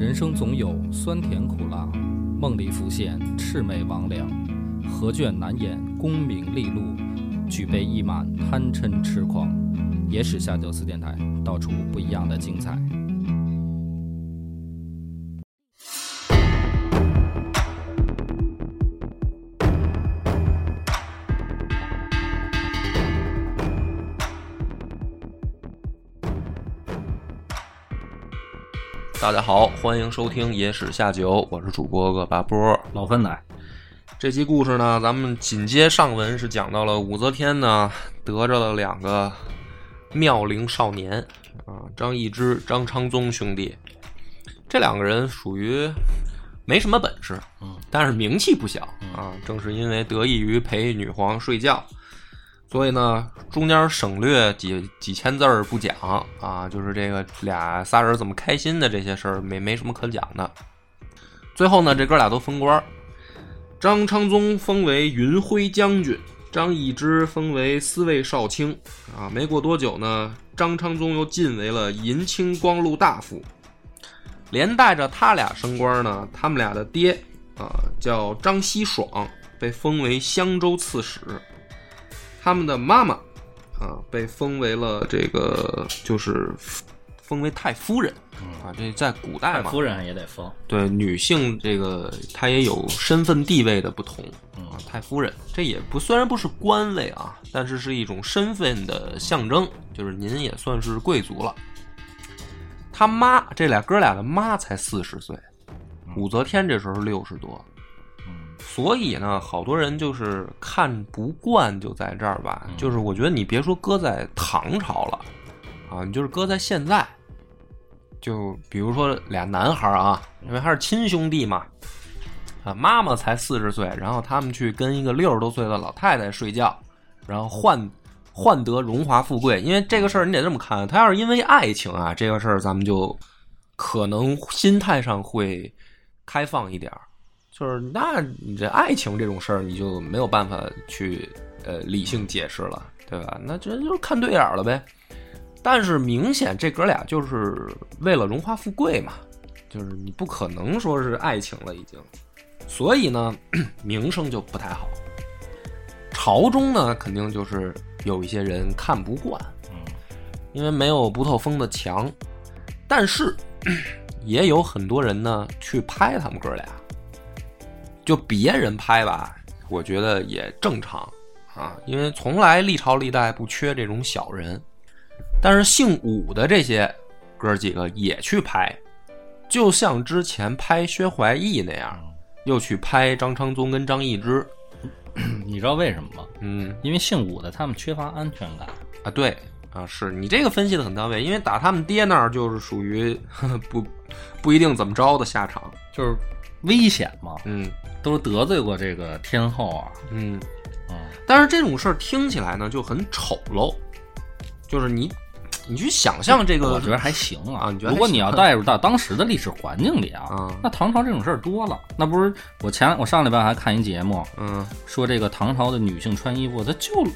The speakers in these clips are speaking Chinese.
人生总有酸甜苦辣，梦里浮现魑魅魍魉，何卷难掩功名利禄，举杯一满贪嗔痴狂。野史下酒四电台，道出不一样的精彩。大家好，欢迎收听《野史下酒》，我是主播恶八波。老芬奶，这期故事呢，咱们紧接上文是讲到了武则天呢得着了两个妙龄少年啊，张易之、张昌宗兄弟。这两个人属于没什么本事，嗯，但是名气不小啊。正是因为得益于陪女皇睡觉，所以呢，中间省略几几千字儿不讲啊，就是这个俩仨人怎么开心的这些事儿，没没什么可讲的。最后呢，这哥俩都封官，张昌宗封为云辉将军，张易之封为司卫少卿。啊，没过多久呢，张昌宗又晋为了银青光禄大夫，连带着他俩升官呢，他们俩的爹啊叫张熙爽，被封为襄州刺史。他们的妈妈啊，被封为了这个，就是封为太夫人啊。这在古代嘛，太夫人也得封。对女性这个，她也有身份地位的不同嗯啊。太夫人，这也不虽然不是官位啊，但是是一种身份的象征，就是您也算是贵族了。他妈这俩哥俩的妈才四十岁，武则天这时候六十多，嗯所以呢，好多人就是看不惯，就在这儿吧。嗯就是我觉得你别说搁在唐朝了，啊，你就是搁在现在，就比如说俩男孩啊，因为还是亲兄弟嘛，啊，妈妈才四十岁，然后他们去跟一个六十多岁的老太太睡觉，然后换换得荣华富贵。因为这个事儿你得这么看，他要是因为爱情啊，这个事儿咱们就可能心态上会开放一点儿。就是那你这爱情这种事儿，你就没有办法去呃理性解释了，对吧？那这就是看对眼儿了呗。但是明显这哥俩就是为了荣华富贵嘛，就是你不可能说是爱情了已经，所以呢 名声就不太好。朝中呢肯定就是有一些人看不惯，嗯因为没有不透风的墙，但是 也有很多人呢去拍他们哥俩。就别人拍吧，我觉得也正常啊，因为从来历朝历代不缺这种小人。但是姓武的这些哥几个也去拍，就像之前拍薛怀义那样，又去拍张昌宗跟张易之。你知道为什么吗？嗯因为姓武的他们缺乏安全感。啊，对啊，是你这个分析的很到位，因为打他们爹那儿就是属于呵 呵不不一定怎么着的下场。就是危险嘛，嗯。都得罪过这个天后啊。嗯。嗯。但是这种事儿听起来呢就很丑陋，就是你，你去想象这个，我觉得还行啊。啊你觉得如果你要带入到当时的历史环境里啊，啊。那唐朝这种事儿多了。那不是我前我上礼拜还看一节目，嗯。说这个唐朝的女性穿衣服，她就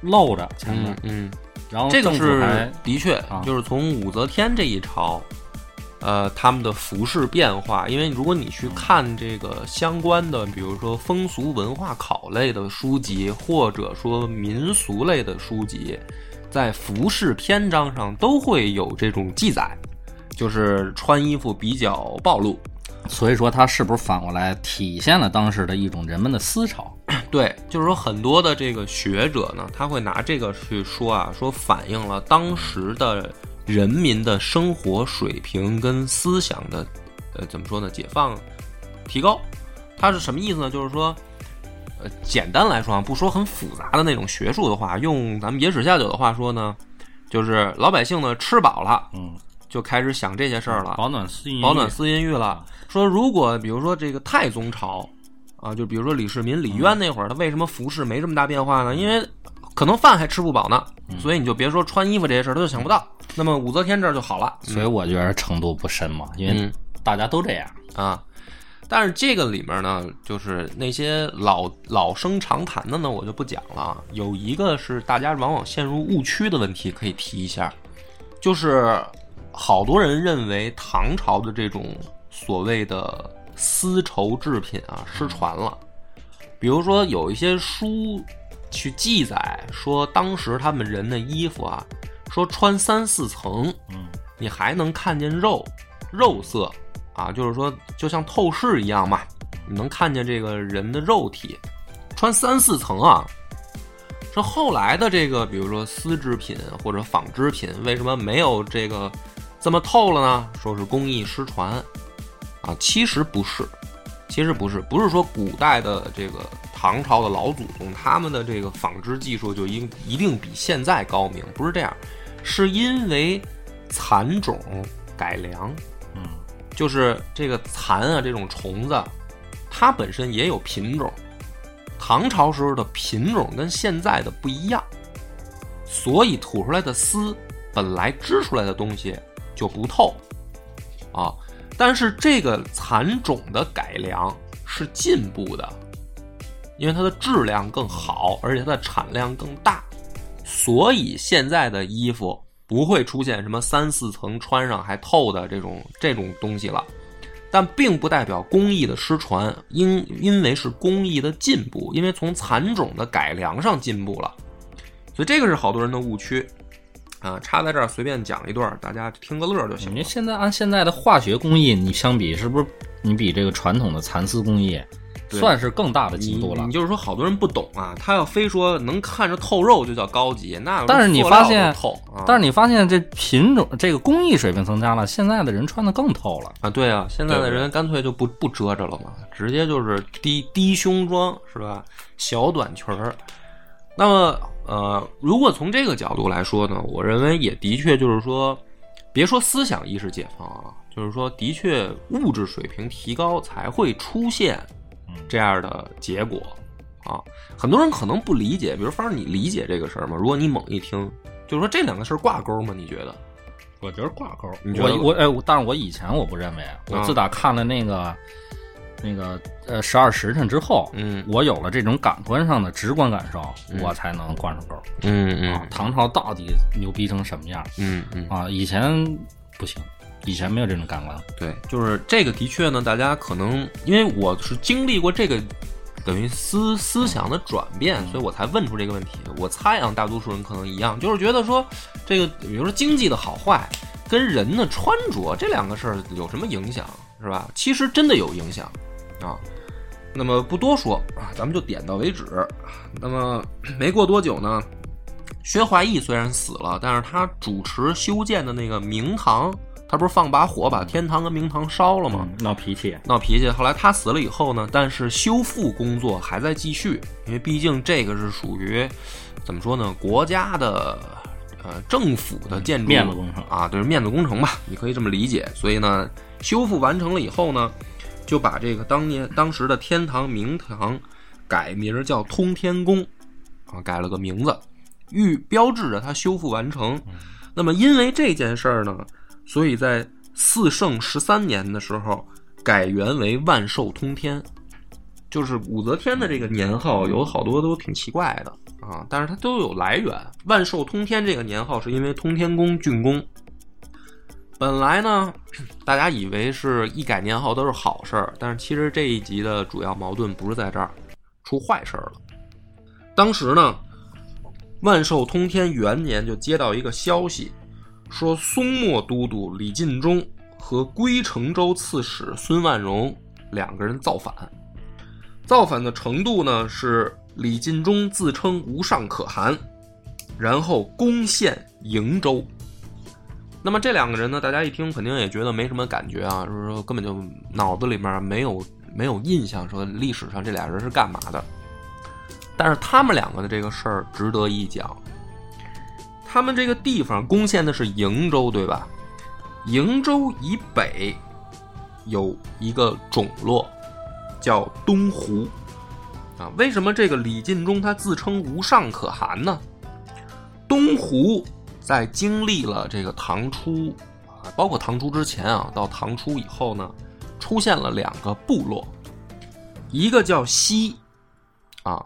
露着前面。嗯，嗯，然后这个是的确啊，就是从武则天这一朝，呃，他们的服饰变化，因为如果你去看这个相关的，比如说风俗文化考类的书籍，或者说民俗类的书籍，在服饰篇章上都会有这种记载，就是穿衣服比较暴露。所以说它是不是反过来体现了当时的一种人们的思潮？对，就是说很多的这个学者呢，他会拿这个去说啊，说反映了当时的人民的生活水平跟思想的，呃，怎么说呢？解放、提高，它是什么意思呢？就是说，呃，简单来说啊，不说很复杂的那种学术的话，用咱们野史下酒的话说呢，就是老百姓呢吃饱了，嗯，就开始想这些事儿了，保暖思保暖思淫欲了。说如果比如说这个太宗朝啊，就比如说李世民、李渊那会儿，他为什么服饰没这么大变化呢？因为可能饭还吃不饱呢，所以你就别说穿衣服这些事儿，他就想不到。那么武则天这儿就好了，所以我觉得程度不深嘛，因为嗯大家都这样。啊。但是这个里面呢，就是那些老老生常谈的呢，我就不讲了啊。有一个是大家往往陷入误区的问题，可以提一下，就是好多人认为唐朝的这种所谓的丝绸制品啊失传了，比如说有一些书去记载说，当时他们人的衣服啊，说穿三四层，嗯，你还能看见肉肉色啊，就是说就像透视一样嘛，你能看见这个人的肉体，穿三四层啊。这后来的这个，比如说丝织品或者纺织品，为什么没有这个这么透了呢？说是工艺失传啊，其实不是，其实不是，不是说古代的这个唐朝的老祖宗他们的这个纺织技术就应一定比现在高明，不是这样，是因为蚕种改良，嗯，就是这个蚕啊这种虫子，它本身也有品种。唐朝时候的品种跟现在的不一样，所以吐出来的丝本来织出来的东西就不透啊。但是这个蚕种的改良是进步的，因为它的质量更好，而且它的产量更大，所以现在的衣服不会出现什么三四层穿上还透的这种这种东西了。但并不代表工艺的失传，因因为是工艺的进步，因为从蚕种的改良上进步了，所以这个是好多人的误区啊。插在这儿随便讲一段，大家听个乐就行。你现在按现在的化学工艺，你相比是不是你比这个传统的蚕丝工艺算是更大的进步了？你就是说好多人不懂啊，他要非说能看着透肉就叫高级，那但是你发现透，但是你发现这品种这个工艺水平增加了，现在的人穿的更透了啊！对啊，现在的人干脆就不不遮着了嘛，直接就是低低胸装是吧？小短裙儿。那么呃，如果从这个角度来说呢，我认为也的确就是说，别说思想意识解放啊，就是说的确物质水平提高才会出现。这样的结果啊，很多人可能不理解。比如，方你理解这个事儿吗？如果你猛一听，就是说这两个事儿挂钩吗？你觉得？我觉得挂钩。我我哎，但是我以前我不认为。我自打看了那个那个呃十二时辰之后，嗯，我有了这种感官上的直观感受，我才能挂上钩。嗯嗯。唐朝到底牛逼成什么样？嗯嗯。啊，以前不行。以前没有这种感官，对，就是这个的确呢，大家可能因为我是经历过这个等于思思想的转变，所以我才问出这个问题。我猜啊，大多数人可能一样，就是觉得说这个，比如说经济的好坏跟人的穿着这两个事儿有什么影响，是吧？其实真的有影响啊。那么不多说啊，咱们就点到为止。那么没过多久呢，薛怀义虽然死了，但是他主持修建的那个明堂。他不是放把火把天堂跟明堂烧了吗？闹脾气，闹脾气。后来他死了以后呢，但是修复工作还在继续，因为毕竟这个是属于怎么说呢？国家的呃政府的建筑面子工程啊，对，面子工程吧，你可以这么理解。所以呢，修复完成了以后呢，就把这个当年当时的天堂明堂改名叫通天宫啊，改了个名字，预标志着它修复完成。那么因为这件事儿呢。所以在四圣十三年的时候，改元为万寿通天，就是武则天的这个年号有好多都挺奇怪的啊，但是它都有来源。万寿通天这个年号是因为通天宫竣工。本来呢，大家以为是一改年号都是好事儿，但是其实这一集的主要矛盾不是在这儿，出坏事儿了。当时呢，万寿通天元年就接到一个消息。说松漠都督李进忠和归成州刺史孙万荣两个人造反，造反的程度呢是李进忠自称无上可汗，然后攻陷瀛州。那么这两个人呢，大家一听肯定也觉得没什么感觉啊，就是说根本就脑子里面没有没有印象，说历史上这俩人是干嘛的。但是他们两个的这个事儿值得一讲。他们这个地方攻陷的是瀛州，对吧？瀛州以北有一个种落，叫东湖。啊，为什么这个李进忠他自称无上可汗呢？东湖在经历了这个唐初，包括唐初之前啊，到唐初以后呢，出现了两个部落，一个叫西，啊，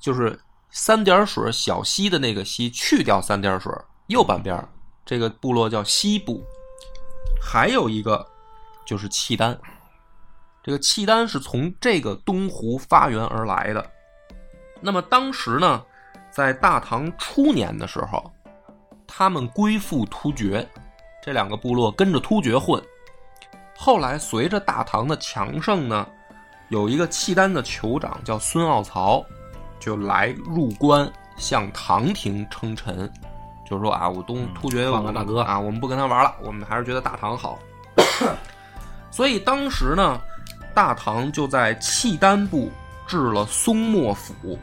就是。三点水小溪的那个溪，去掉三点水，右半边这个部落叫西部，还有一个就是契丹。这个契丹是从这个东湖发源而来的。那么当时呢，在大唐初年的时候，他们归附突厥，这两个部落跟着突厥混。后来随着大唐的强盛呢，有一个契丹的酋长叫孙傲曹，就来入关向唐廷称臣，就是说啊，我东突厥换个大哥啊，我们不跟他玩了，我们还是觉得大唐好。所以当时呢，大唐就在契丹部置了松漠府，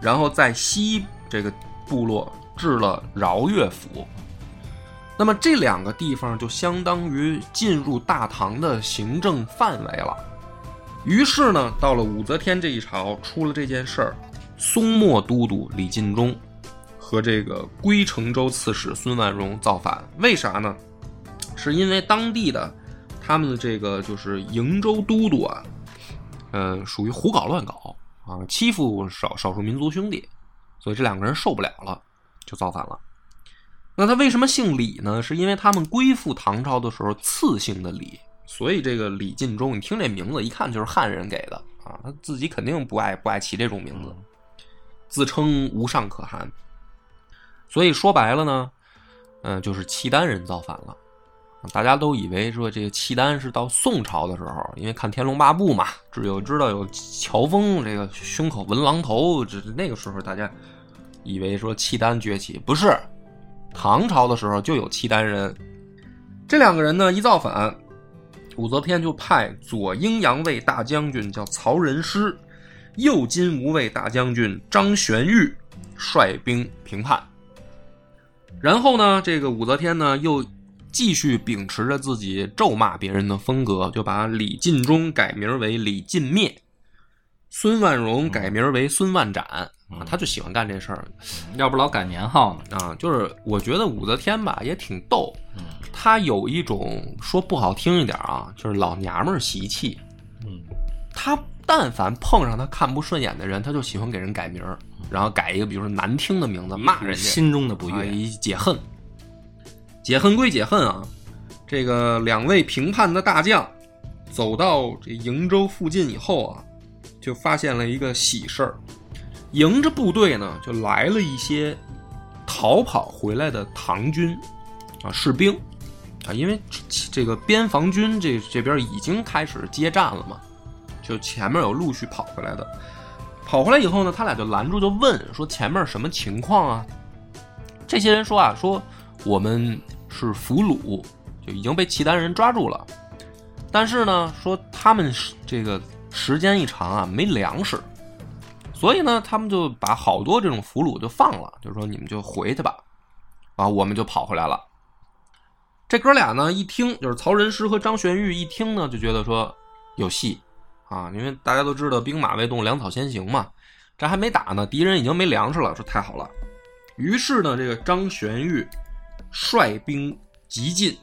然后在西这个部落置了饶越府。那么这两个地方就相当于进入大唐的行政范围了。于是呢，到了武则天这一朝，出了这件事儿，松漠都督李进忠和这个归程州刺史孙万荣造反。为啥呢？是因为当地的他们的这个就是瀛州都督啊，呃，属于胡搞乱搞啊，欺负少少数民族兄弟，所以这两个人受不了了，就造反了。那他为什么姓李呢？是因为他们归附唐朝的时候赐姓的李，所以这个李进忠，你听这名字一看就是汉人给的啊，他自己肯定不爱不爱起这种名字，自称无上可汗。所以说白了呢，嗯、就是契丹人造反了。大家都以为说这个契丹是到宋朝的时候，因为看《天龙八部》嘛，只有知道有乔峰这个胸口纹狼头，这那个时候大家以为说契丹崛起，不是。唐朝的时候就有契丹人，这两个人呢一造反，武则天就派左阴阳卫大将军叫曹仁师，右金吾卫大将军张玄玉率兵平叛。然后呢，这个武则天呢又继续秉持着自己咒骂别人的风格，就把李进忠改名为李进灭，孙万荣改名为孙万斩啊，他就喜欢干这事儿。要不老改年号呢？啊，就是我觉得武则天吧也挺逗，嗯她有一种说不好听一点啊，就是老娘们儿习气。嗯，她但凡碰上他看不顺眼的人，他就喜欢给人改名儿，然后改一个比如说难听的名字骂人家，心中的不啊，悦。以解恨。解恨归解恨啊，这个两位平叛的大将走到这瀛州附近以后啊，就发现了一个喜事儿，迎着部队呢就来了一些逃跑回来的唐军啊士兵啊，因为这这个边防军这这边已经开始接战了嘛，就前面有陆续跑回来的，跑回来以后呢，他俩就拦住就问说前面什么情况啊？这些人说啊，说我们是俘虏，就已经被契丹人抓住了。但是呢，说他们这个时间一长啊，没粮食，所以呢，他们就把好多这种俘虏就放了，就说你们就回去吧，啊，我们就跑回来了。这哥俩呢，一听就是曹仁师和张玄玉一听呢，就觉得说有戏啊，因为大家都知道兵马未动，粮草先行嘛，这还没打呢，敌人已经没粮食了，说太好了。于是呢，这个张玄玉率兵急进，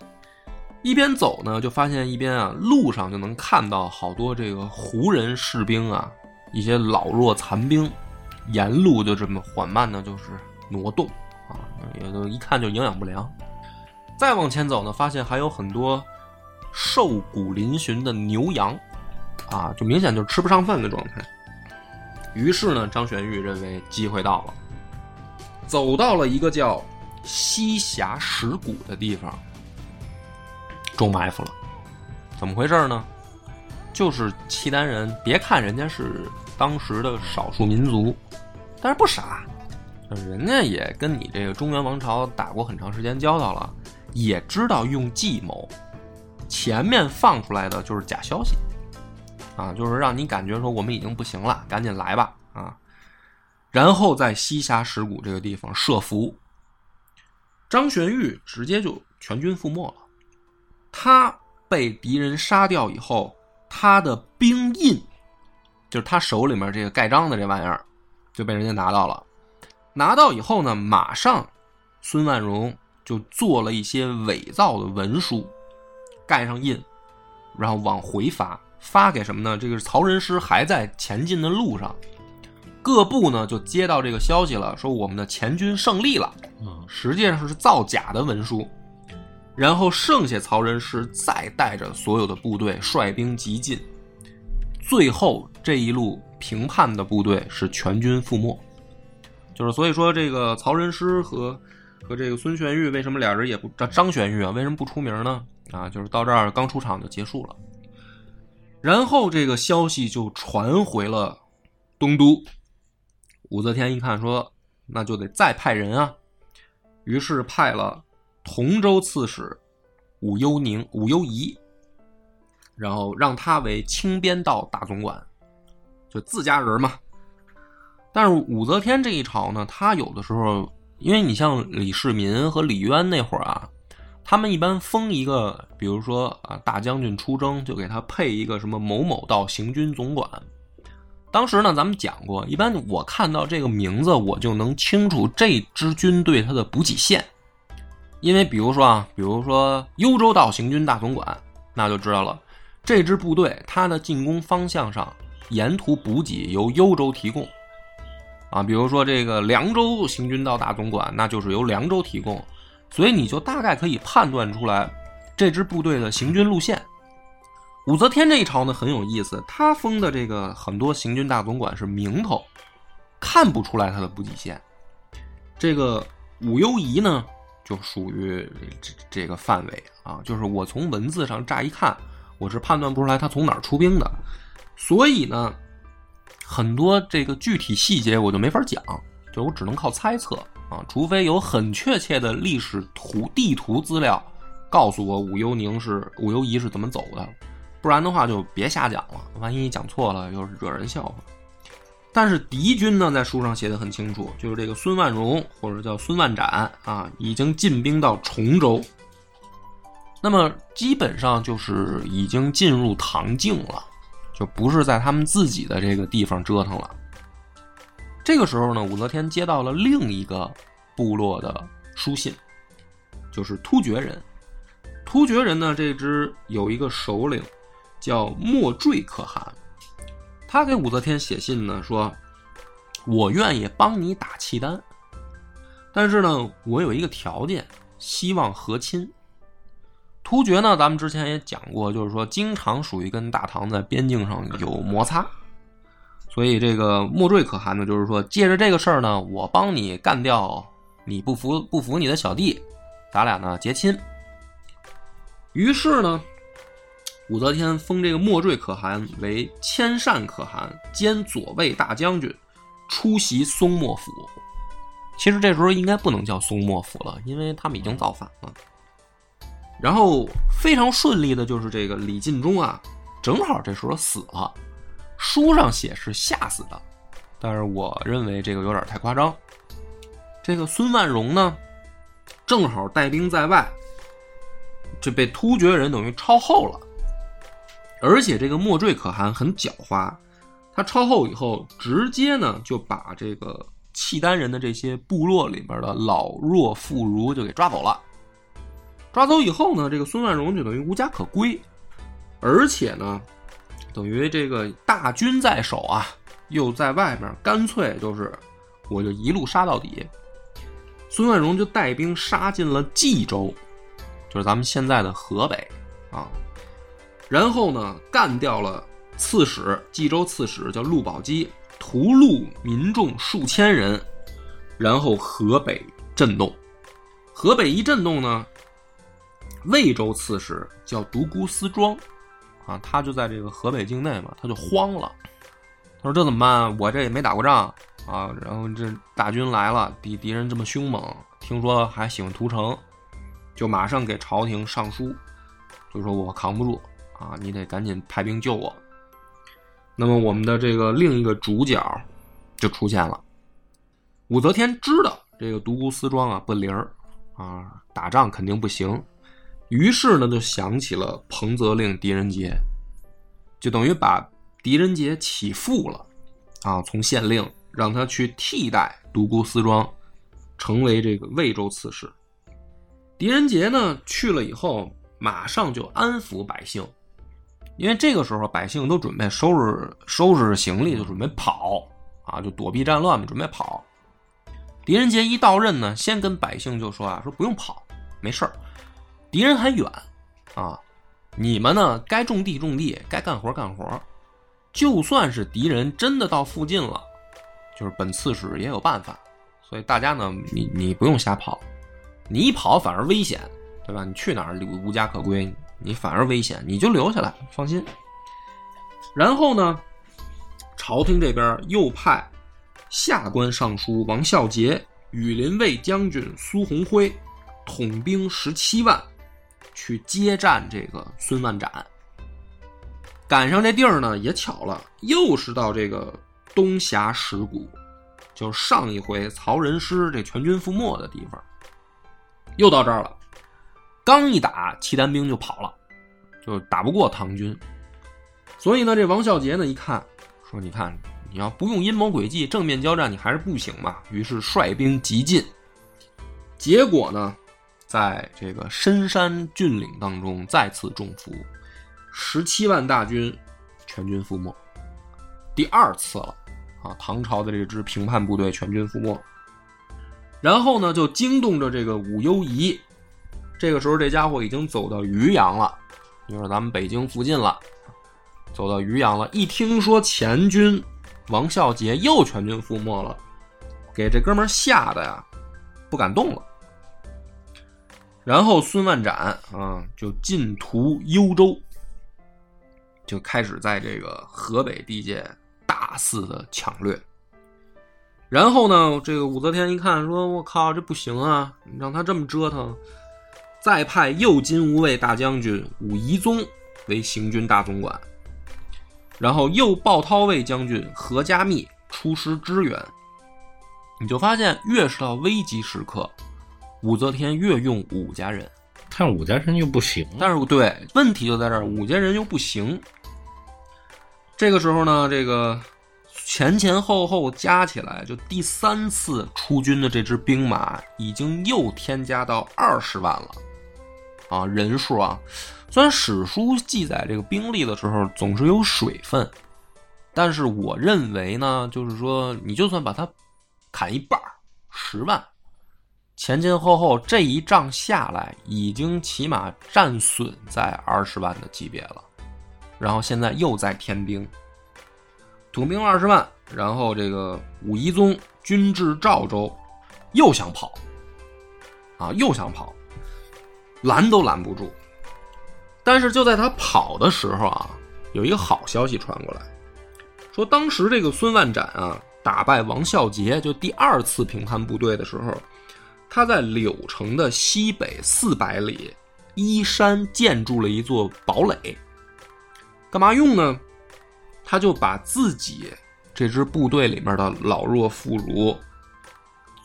一边走呢，就发现一边啊，路上就能看到好多这个胡人士兵啊，一些老弱残兵，沿路就这么缓慢的，就是挪动啊，也都一看就营养不良。再往前走呢，发现还有很多瘦骨嶙峋的牛羊，啊，就明显就是吃不上饭的状态。于是呢，张玄玉认为机会到了，走到了一个叫西峡石谷的地方，中埋伏了。怎么回事呢？就是契丹人，别看人家是当时的少数民族，但是不傻，人家也跟你这个中原王朝打过很长时间交道了，也知道用计谋。前面放出来的就是假消息，啊，就是让你感觉说我们已经不行了，赶紧来吧，啊。然后在西峡石谷这个地方设伏，张玄玉直接就全军覆没了。他被敌人杀掉以后，他的兵印，就是他手里面这个盖章的这玩意儿，就被人家拿到了。拿到以后呢，马上孙万荣就做了一些伪造的文书，盖上印，然后往回发，发给什么呢？这个曹仁师还在前进的路上，各部呢就接到这个消息了，说我们的前军胜利了。嗯实际上是造假的文书。然后剩下曹仁师再带着所有的部队率兵急进，最后这一路平叛的部队是全军覆没。就是所以说，这个曹仁师和和这个孙玄玉为什么俩人也不张张玄玉啊？为什么不出名呢？啊，就是到这儿刚出场就结束了。然后这个消息就传回了东都，武则天一看说，那就得再派人啊，于是派了同州刺史武攸宁、武攸宜，然后让他为清边道大总管，就自家人嘛。但是武则天这一朝呢，他有的时候，因为你像李世民和李渊那会儿啊，他们一般封一个，比如说啊大将军出征，就给他配一个什么某某道行军总管。当时呢，咱们讲过，一般我看到这个名字，我就能清楚这支军队它的补给线。因为比如说啊，比如说幽州道行军大总管，那就知道了，这支部队它的进攻方向上，沿途补给由幽州提供。啊，比如说这个凉州行军道大总管，那就是由凉州提供，所以你就大概可以判断出来这支部队的行军路线。武则天这一朝呢很有意思，他封的这个很多行军大总管是名头，看不出来他的补给线。这个武攸宜呢就属于这这个范围啊，就是我从文字上乍一看，我是判断不出来他从哪儿出兵的，所以呢。很多这个具体细节我就没法讲，就我只能靠猜测啊，除非有很确切的历史图地图资料告诉我武攸宁是武攸宜是怎么走的，不然的话就别瞎讲了，万一讲错了又是惹人笑话。但是敌军呢，在书上写的很清楚，就是这个孙万荣或者叫孙万展啊，已经进兵到崇州，那么基本上就是已经进入唐境了。就不是在他们自己的这个地方折腾了。这个时候呢，武则天接到了另一个部落的书信，就是突厥人。突厥人呢，这支有一个首领叫莫坠可汗，他给武则天写信呢，说：“我愿意帮你打契丹，但是呢，我有一个条件，希望和亲。”突厥呢，咱们之前也讲过，就是说经常属于跟大唐在边境上有摩擦，所以这个莫坠可汗呢，就是说借着这个事儿呢，我帮你干掉你不服不服你的小弟，咱俩呢结亲。于是呢，武则天封这个莫坠可汗为千善可汗兼左卫大将军，出席松漠府。其实这时候应该不能叫松漠府了，因为他们已经造反了。然后非常顺利的就是这个李进忠啊，正好这时候死了，书上写是吓死的，但是我认为这个有点太夸张。这个孙万荣呢，正好带兵在外，这被突厥人等于超后了，而且这个莫坠可汗很狡猾，他超后以后，直接呢就把这个契丹人的这些部落里边的老弱妇孺就给抓走了。抓走以后呢，这个孙万荣就等于无家可归，而且呢，等于这个大军在手啊，又在外面，干脆就是我就一路杀到底。孙万荣就带兵杀进了冀州，就是咱们现在的河北啊，然后呢，干掉了刺史，冀州刺史叫陆宝基，屠戮民众数千人，然后河北震动，河北一震动呢。魏州刺史叫独孤思庄，啊，他就在这个河北境内嘛，他就慌了。他说：“这怎么办？我这也没打过仗啊，然后这大军来了，敌敌人这么凶猛，听说还喜欢屠城，就马上给朝廷上书，就说我扛不住啊，你得赶紧派兵救我。”那么我们的这个另一个主角就出现了。武则天知道这个独孤思庄啊不灵儿啊，打仗肯定不行。于是呢，就想起了彭泽令狄仁杰，就等于把狄仁杰起复了，啊，从县令让他去替代独孤思庄，成为这个魏州刺史。狄仁杰呢去了以后，马上就安抚百姓，因为这个时候百姓都准备收拾收拾行李，就准备跑啊，就躲避战乱嘛，准备跑。狄仁杰一到任呢，先跟百姓就说啊，说不用跑，没事儿。敌人还远啊，你们呢该种地种地，该干活干活。就算是敌人真的到附近了，就是本刺史也有办法。所以大家呢，你你不用瞎跑，你一跑反而危险，对吧？你去哪儿无家可归，你反而危险，你就留下来，放心。然后呢，朝廷这边又派下官尚书王孝杰、羽林卫将军苏鸿辉统兵十七万去接战这个孙万斩。赶上这地儿呢，也巧了，又是到这个东峡石谷。就上一回曹仁师这全军覆没的地方，又到这儿了。刚一打，契丹兵就跑了，就打不过唐军。所以呢，这王孝杰呢一看，说：“你看，你要不用阴谋诡计，正面交战，你还是不行嘛。”于是率兵急进。结果呢，在这个深山峻岭当中再次中伏，十七万大军全军覆没，第二次了。啊，唐朝的这支平叛部队全军覆没，然后呢，就惊动着这个武攸宜。这个时候，这家伙已经走到渔阳了，就是咱们北京附近了。走到渔阳了，一听说前军王孝杰又全军覆没了，给这哥们吓得呀，不敢动了。然后孙万斩啊，就进屠幽州，就开始在这个河北地界。大肆的抢掠，然后呢，这个武则天一看，说：“我靠，这不行啊！你让他这么折腾，再派右金吾卫大将军武夷宗为行军大总管，然后右鲍涛卫将军何家密出师支援。你就发现，越是到危急时刻，武则天越用武家人，但武家人又不行。但是对，问题就在这儿，武家人又不行。”这个时候呢，这个前前后后加起来，就第三次出军的这支兵马已经又添加到二十万了，啊，人数啊，虽然史书记载这个兵力的时候总是有水分，但是我认为呢，就是说你就算把它砍一半十万，前前后后这一仗下来，已经起码战损在二十万的级别了。然后现在又在添兵，统兵二十万，然后这个武夷宗军至赵州，又想跑，啊，又想跑，拦都拦不住。但是就在他跑的时候啊，有一个好消息传过来，说当时这个孙万展啊打败王孝杰，就第二次平叛部队的时候，他在柳城的西北四百里依山建筑了一座堡垒。干嘛用呢？他就把自己这支部队里面的老弱妇孺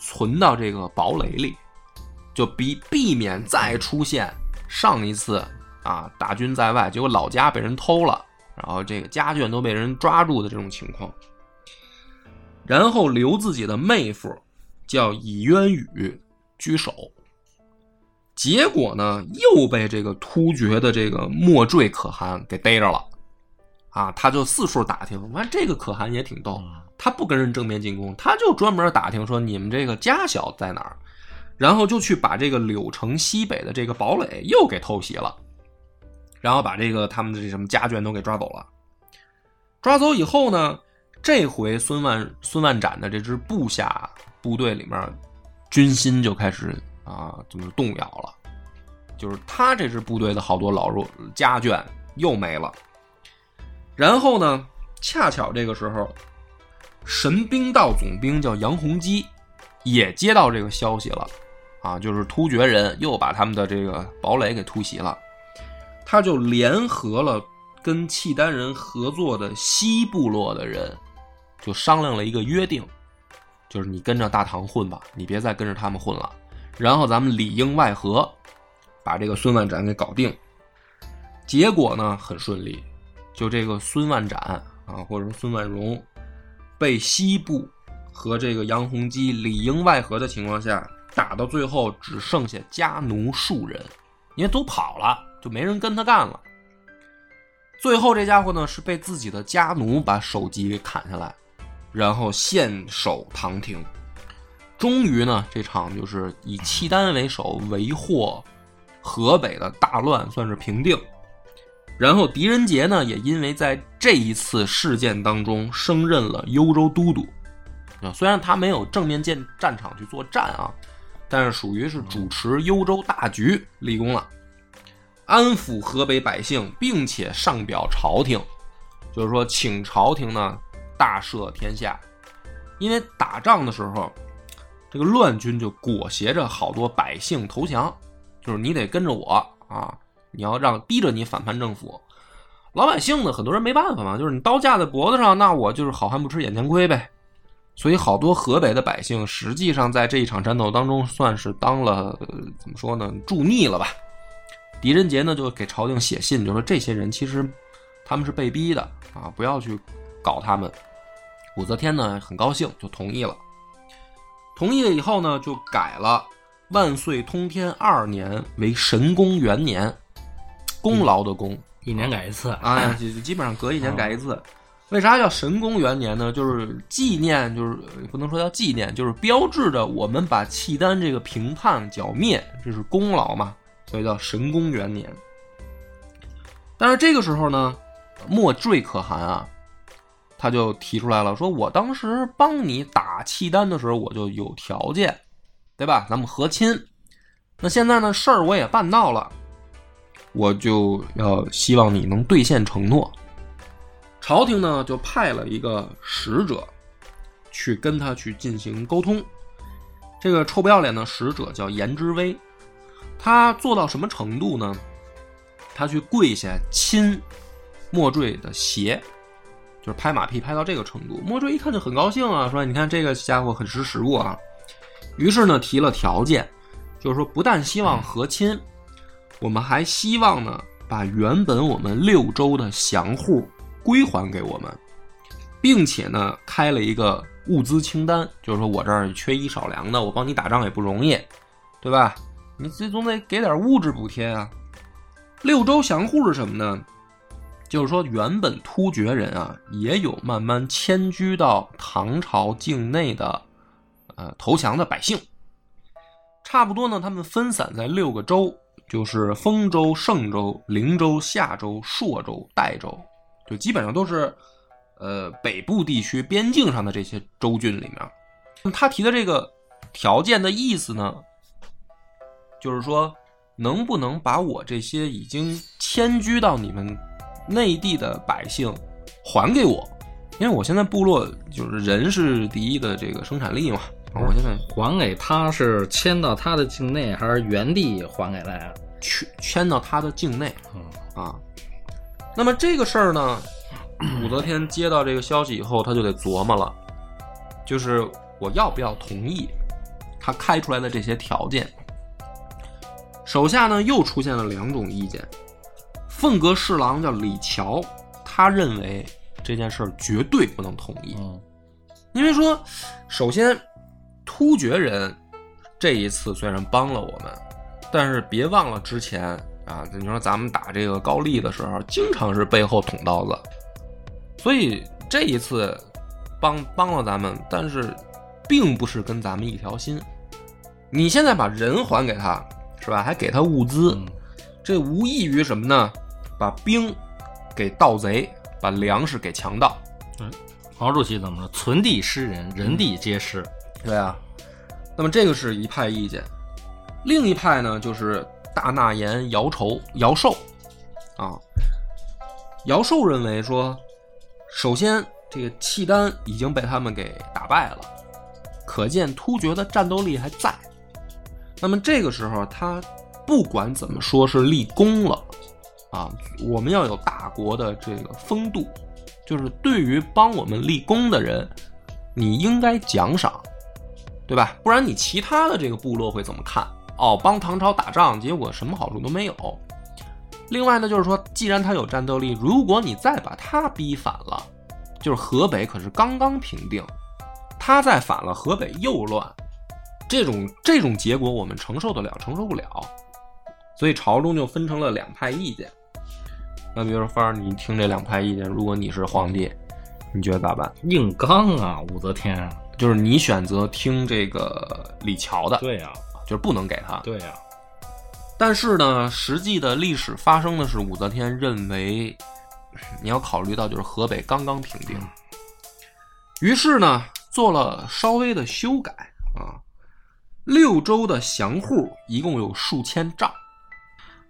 存到这个堡垒里，就避避免再出现上一次啊大军在外，结果老家被人偷了，然后这个家眷都被人抓住的这种情况。然后留自己的妹夫叫以渊宇居首，结果呢又被这个突厥的这个莫坠可汗给逮着了。啊，他就四处打听，完这个可汗也挺逗，他不跟人正面进攻，他就专门打听说你们这个家小在哪儿，然后就去把这个柳城西北的这个堡垒又给偷袭了，然后把这个他们的这什么家眷都给抓走了。抓走以后呢，这回孙万孙万展的这支部下部队里面，军心就开始啊怎么动摇了，就是他这支部队的好多老弱家眷又没了。然后呢？恰巧这个时候，神兵道总兵叫杨洪基，也接到这个消息了，啊，就是突厥人又把他们的这个堡垒给突袭了，他就联合了跟契丹人合作的西部落的人，就商量了一个约定，就是你跟着大唐混吧，你别再跟着他们混了，然后咱们里应外合，把这个孙万斩给搞定。结果呢，很顺利。就这个孙万斩啊，或者说孙万荣，被西部和这个杨洪基里应外合的情况下，打到最后只剩下家奴数人，因为都跑了，就没人跟他干了。最后这家伙呢，是被自己的家奴把首级给砍下来，然后献守唐廷。终于呢，这场就是以契丹为首，为祸河北的大乱算是平定。然后狄仁杰呢，也因为在这一次事件当中升任了幽州都督。啊，虽然他没有正面见战场去作战啊，但是属于是主持幽州大局，立功了，安抚河北百姓，并且上表朝廷，就是说请朝廷呢大赦天下。因为打仗的时候，这个乱军就裹挟着好多百姓投降，就是你得跟着我啊，你要让逼着你反叛政府。老百姓呢，很多人没办法嘛，就是你刀架在脖子上，那我就是好汉不吃眼前亏呗。所以，好多河北的百姓实际上在这一场战斗当中，算是当了怎么说呢，助逆了吧。狄仁杰呢，就给朝廷写信，就说这些人其实他们是被逼的啊，不要去搞他们。武则天呢，很高兴，就同意了。同意了以后呢，就改了“万岁通天二年”为神功元年，功劳的功，一年改一次啊，就基本上隔一年改一次。为啥叫神功元年呢？就是纪念，就是不能说叫纪念，就是标志着我们把契丹这个平叛剿灭，这是功劳嘛，所以叫神功元年。但是这个时候呢，莫坠可汗啊，他就提出来了，说我当时帮你打契丹的时候，我就有条件，对吧？咱们和亲。那现在呢，事儿我也办到了，我就要希望你能兑现承诺。朝廷呢就派了一个使者，去跟他去进行沟通。这个臭不要脸的使者叫颜之威，他做到什么程度呢？他去跪下亲莫坠的鞋，就是拍马屁拍到这个程度。莫坠一看就很高兴啊，说：“你看这个家伙很识时务啊。”于是呢提了条件，就是说不但希望和亲，我们还希望呢把原本我们六州的降户。归还给我们，并且呢，开了一个物资清单，就是说我这儿缺衣少粮的，我帮你打仗也不容易，对吧？你这总得给点物质补贴啊。六州降户是什么呢？就是说原本突厥人啊，也有慢慢迁居到唐朝境内的，呃，投降的百姓。差不多呢，他们分散在六个州，就是丰州、盛州、灵州、夏州、朔州、代州。就基本上都是，呃，北部地区边境上的这些州郡里面，那他提的这个条件的意思呢，就是说，能不能把我这些已经迁居到你们内地的百姓还给我？因为我现在部落就是人是第一的这个生产力嘛，我现在还给他是迁到他的境内，还是原地还给他呀？迁迁到他的境内，嗯啊。那么这个事儿呢，武则天接到这个消息以后，他就得琢磨了，就是我要不要同意他开出来的这些条件。手下呢又出现了两种意见，凤阁侍郎叫李峤，他认为这件事儿绝对不能同意，嗯因为说，首先突厥人这一次虽然帮了我们，但是别忘了之前。啊，你说咱们打这个高丽的时候，经常是背后捅刀子，所以这一次帮帮了咱们，但是并不是跟咱们一条心。你现在把人还给他，是吧？还给他物资，嗯这无异于什么呢？把兵给盗贼，把粮食给强盗。嗯毛主席怎么说？存地失人，人地皆失。对啊，那么这个是一派意见，另一派呢就是大纳言姚愁、姚寿啊。姚寿认为说，首先这个契丹已经被他们给打败了，可见突厥的战斗力还在。那么这个时候，他不管怎么说是立功了啊，我们要有大国的这个风度，就是对于帮我们立功的人，你应该奖赏，对吧？不然你其他的这个部落会怎么看？哦，帮唐朝打仗，结果什么好处都没有。另外呢，就是说，既然他有战斗力，如果你再把他逼反了，就是河北可是刚刚平定，他再反了，河北又乱，这种这种结果我们承受得了，承受不了。所以朝中就分成了两派意见。那比如说，芳儿，你听这两派意见，如果你是皇帝，你觉得咋办？硬刚啊，武则天啊。就是你选择听这个李峤的，对呀、就是不能给他。对呀、但是呢，实际的历史发生的是武则天认为，你要考虑到就是河北刚刚平定，于是呢做了稍微的修改啊，六州的降户一共有数千帐，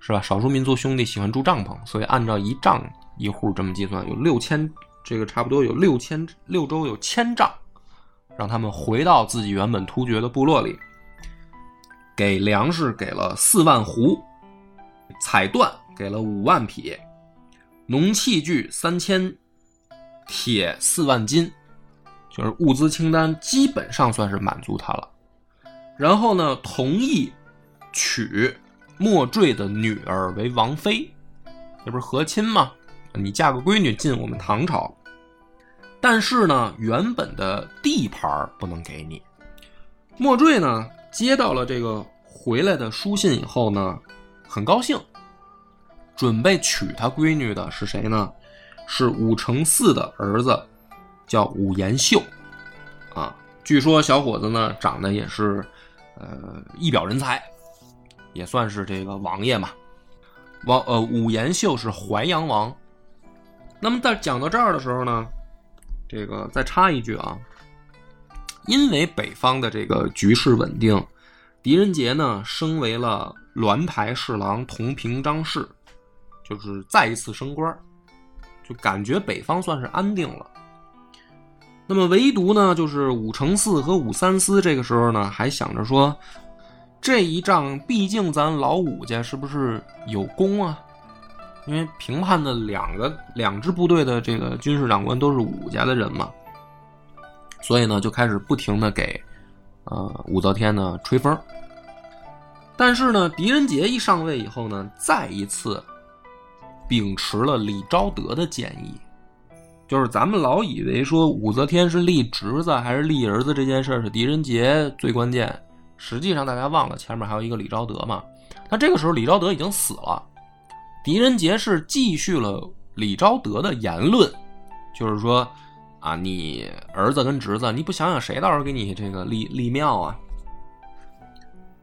是吧？少数民族兄弟喜欢住帐篷，所以按照一帐一户这么计算，有六千，这个差不多有六千六州有千帐，让他们回到自己原本突厥的部落里。给粮食给了四万斛，彩缎给了五万匹，农器具三千，铁四万斤，就是物资清单基本上算是满足他了。然后呢，同意取莫坠的女儿为王妃，这不是和亲吗？你嫁个闺女进我们唐朝，但是呢，原本的地盘不能给你。莫坠呢？接到了这个回来的书信以后呢，很高兴，准备娶他闺女的是谁呢？是武承嗣的儿子，叫武延秀，啊，据说小伙子呢长得也是，呃，一表人才，也算是这个王爷嘛。王呃，武延秀是淮阳王。那么在讲到这儿的时候呢，这个再插一句啊。因为北方的这个局势稳定，狄仁杰呢升为了栾台侍郎同平章事，就是再一次升官，就感觉北方算是安定了。那么唯独呢，就是武承嗣和武三思这个时候呢，还想着说，这一仗毕竟咱老武家是不是有功啊？因为平叛的两个两支部队的这个军事长官都是武家的人嘛。所以呢，就开始不停的给，呃，武则天呢吹风。但是呢，狄仁杰一上位以后呢，再一次秉持了李昭德的建议，就是咱们老以为说武则天是立侄子还是立儿子这件事是狄仁杰最关键，实际上大家忘了前面还有一个李昭德嘛。那这个时候李昭德已经死了，狄仁杰是继续了李昭德的言论，就是说。啊，你儿子跟侄子，你不想想谁到时候给你这个立立庙啊？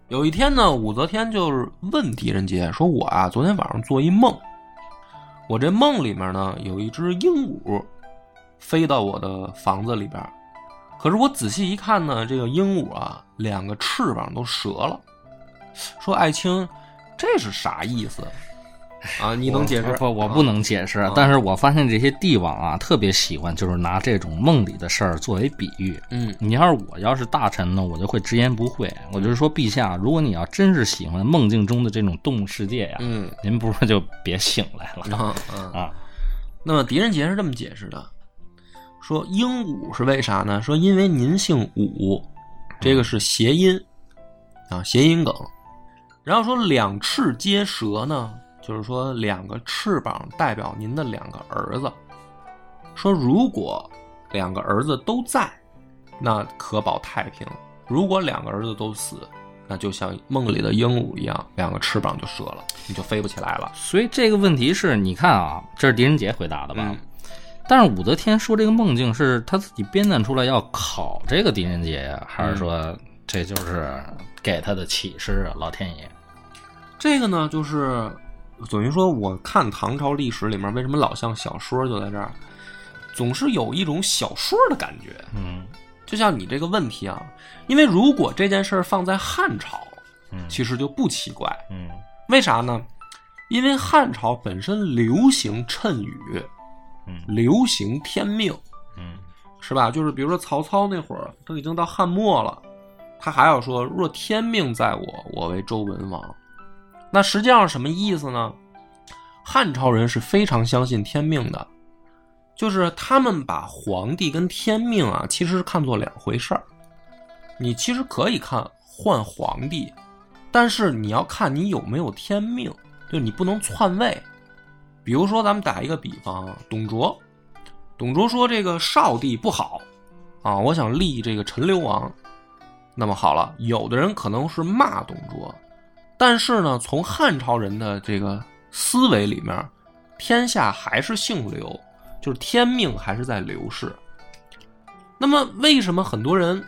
有一天呢，武则天就是问狄仁杰说：“我啊，昨天晚上做一梦，我这梦里面呢有一只鹦鹉飞到我的房子里边，可是我仔细一看呢，这个鹦鹉啊两个翅膀都折了。说爱卿，这是啥意思？”啊，你能解释不？我不能解释。但是我发现这些帝王啊，特别喜欢就是拿这种梦里的事儿作为比喻。嗯，你要是我要是大臣呢，我就会直言不讳，我就是说，陛下，如果你要真是喜欢梦境中的这种动物世界呀，嗯，您不如就别醒来了啊 啊。那么狄仁杰是这么解释的，说鹦鹉是为啥呢？说因为您姓武，这个是谐音啊，谐音梗。然后说两翅皆折呢。就是说，两个翅膀代表您的两个儿子。说如果两个儿子都在，那可保太平；如果两个儿子都死，那就像梦里的鹦鹉一样，两个翅膀就折了，你就飞不起来了。所以这个问题是你看啊，这是狄仁杰回答的吧？但是武则天说这个梦境是她自己编撰出来要考这个狄仁杰呀，还是说这就是给他的启示？老天爷，这个呢，就是。等于说，我看唐朝历史里面为什么老像小说，就在这儿，总是有一种小说的感觉。嗯，就像你这个问题啊，因为如果这件事儿放在汉朝，嗯，其实就不奇怪。嗯，为啥呢？因为汉朝本身流行谶语，嗯，流行天命，嗯，是吧？就是比如说曹操那会儿都已经到汉末了，他还要说：“若天命在我，我为周文王。”那实际上什么意思呢？汉朝人是非常相信天命的，就是他们把皇帝跟天命啊，其实是看作两回事儿。你其实可以看换皇帝，但是你要看你有没有天命，就你不能篡位。比如说，咱们打一个比方，董卓，董卓说这个少帝不好啊，我想立这个陈留王。那么好了，有的人可能是骂董卓。但是呢，从汉朝人的这个思维里面，天下还是姓刘，就是天命还是在刘氏。那么，为什么很多人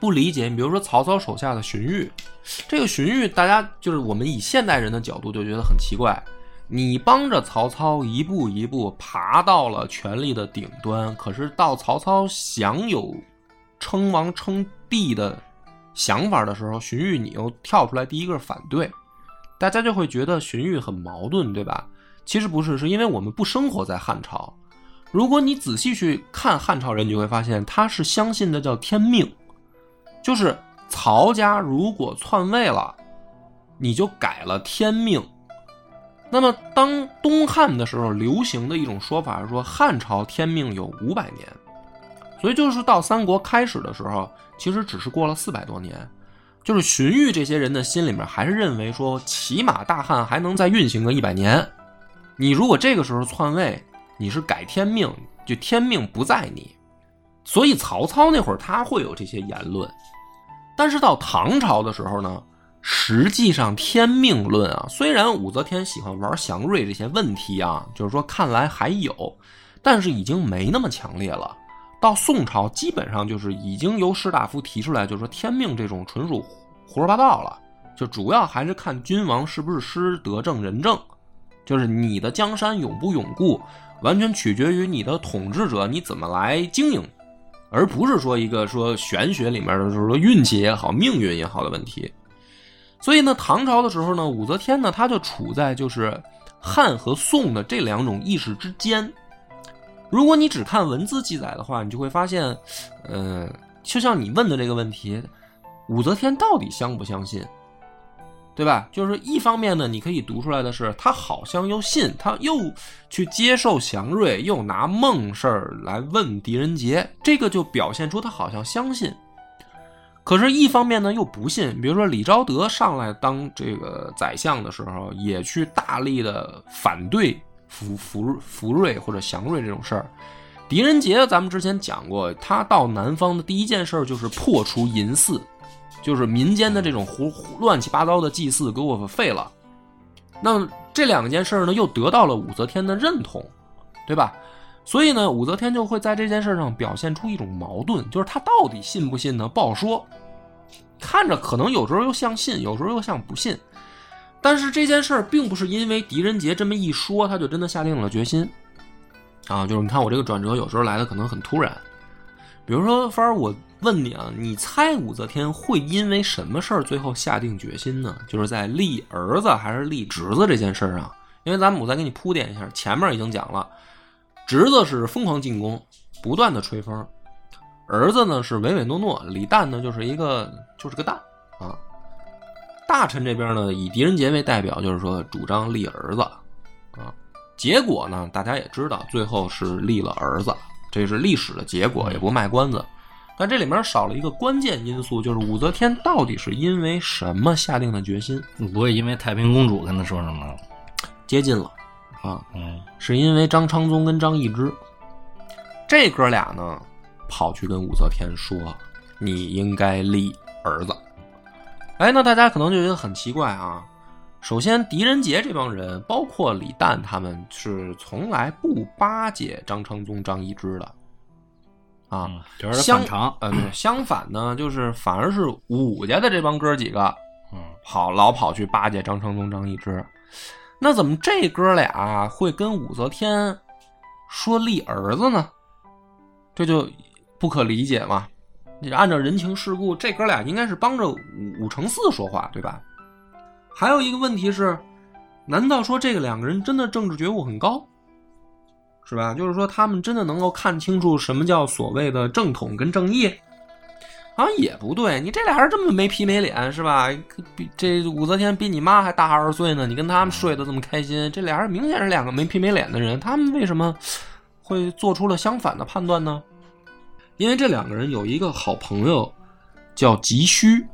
不理解？你比如说曹操手下的荀彧，这个荀彧，大家就是我们以现代人的角度就觉得很奇怪，你帮着曹操一步一步爬到了权力的顶端，可是到曹操享有称王称帝的想法的时候，荀彧你又跳出来第一个反对，大家就会觉得荀彧很矛盾，对吧？其实不是，是因为我们不生活在汉朝。如果你仔细去看汉朝人，你就会发现他是相信的叫天命，就是曹家如果篡位了，你就改了天命。那么当东汉的时候，流行的一种说法是说汉朝天命有五百年，所以就是到三国开始的时候，其实只是过了四百多年。就是荀彧这些人的心里面还是认为说，起码大汉还能再运行个一百年。你如果这个时候篡位，你是改天命，就天命不在你。所以曹操那会儿他会有这些言论，但是到唐朝的时候呢，实际上天命论啊，虽然武则天喜欢玩祥瑞这些问题啊，就是说看来还有，但是已经没那么强烈了。到宋朝，基本上就是已经由士大夫提出来，就是说天命这种纯属胡说八道了，就主要还是看君王是不是师德政仁政，就是你的江山永不永固，完全取决于你的统治者你怎么来经营，而不是说一个说玄学里面的就是说运气也好、命运也好的问题。所以呢，唐朝的时候呢，武则天呢，她就处在就是汉和宋的这两种意识之间。如果你只看文字记载的话，你就会发现，呃，就像你问的这个问题，武则天到底相不相信，对吧？就是一方面呢，你可以读出来的是，他好像又信，他又去接受祥瑞，又拿梦事儿来问狄仁杰，这个就表现出他好像相信。可是，一方面呢又不信。比如说李昭德上来当这个宰相的时候，也去大力的反对。福福福瑞或者祥瑞这种事儿，狄仁杰咱们之前讲过，他到南方的第一件事就是破除淫祀，就是民间的这种胡胡乱七八糟的祭祀给我废了。那这两件事呢，又得到了武则天的认同，对吧？所以呢，武则天就会在这件事上表现出一种矛盾，就是他到底信不信呢？不好说，看着可能有时候又像信，有时候又像不信。但是这件事儿并不是因为狄仁杰这么一说，他就真的下定了决心，啊，就是你看我这个转折有时候来的可能很突然，比如说，凡儿，我问你啊，你猜武则天会因为什么事儿最后下定决心呢？就是在立儿子还是立侄子这件事儿上？因为咱们我再给你铺垫一下，前面已经讲了，侄子是疯狂进攻，不断的吹风，儿子呢是唯唯诺诺，李旦呢就是一个就是个蛋啊。大臣这边呢，以狄仁杰为代表，就是说主张立儿子，啊，结果呢，大家也知道，最后是立了儿子，这是历史的结果，也不卖关子。但这里面少了一个关键因素，就是武则天到底是因为什么下定的决心？不会因为太平公主跟他说什么？接近了，啊，嗯，是因为张昌宗跟张易之这哥俩呢，跑去跟武则天说，你应该立儿子。哎，那大家可能就觉得很奇怪啊。首先，狄仁杰这帮人，包括李旦，他们是从来不巴结张昌宗、张易之的啊。就是相反常，呃，相反呢，就是反而是武家的这帮哥几个，嗯，跑老跑去巴结张昌宗、张易之。那怎么这哥俩会跟武则天说立儿子呢？这就不可理解嘛。你按照人情世故，这哥俩应该是帮着武武承嗣说话，对吧？还有一个问题是，难道说这个两个人真的政治觉悟很高，是吧？就是说他们真的能够看清楚什么叫所谓的正统跟正义？好像也不对，你这俩人这么没皮没脸，是吧？比这武则天比你妈还大二十岁呢，你跟他们睡得这么开心，这俩人明显是两个没皮没脸的人，他们为什么会做出了相反的判断呢？因为这两个人有一个好朋友叫吉虚，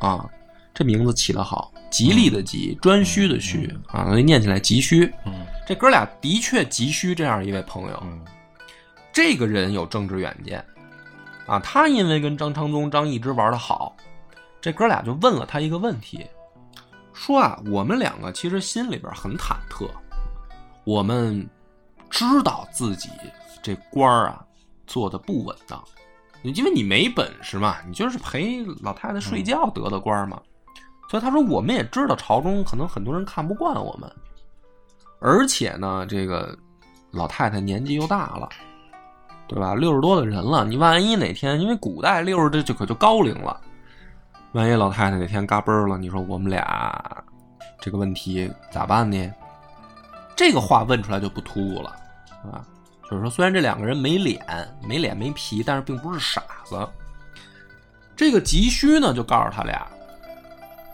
啊，这名字起得好，吉利的吉，颛顼的顼啊，所以念起来吉须。嗯这哥俩的确急需这样一位朋友，嗯这个人有政治远见啊，他因为跟张昌宗、张易之玩的好，这哥俩就问了他一个问题，说啊，我们两个其实心里边很忐忑，我们知道自己这官儿啊做的不稳当，因为你没本事嘛，你就是陪老太太睡觉得的官儿嘛。所以他说我们也知道朝中可能很多人看不惯我们，而且呢，这个老太太年纪又大了，对吧？六十多的人了，你万一哪天因为古代六十这就可就高龄了，万一老太太哪天嘎嘣儿了，你说我们俩这个问题咋办呢？这个话问出来就不突兀了，是吧？就是说，虽然这两个人没脸、没脸、没皮，但是并不是傻子。这个急需呢，就告诉他俩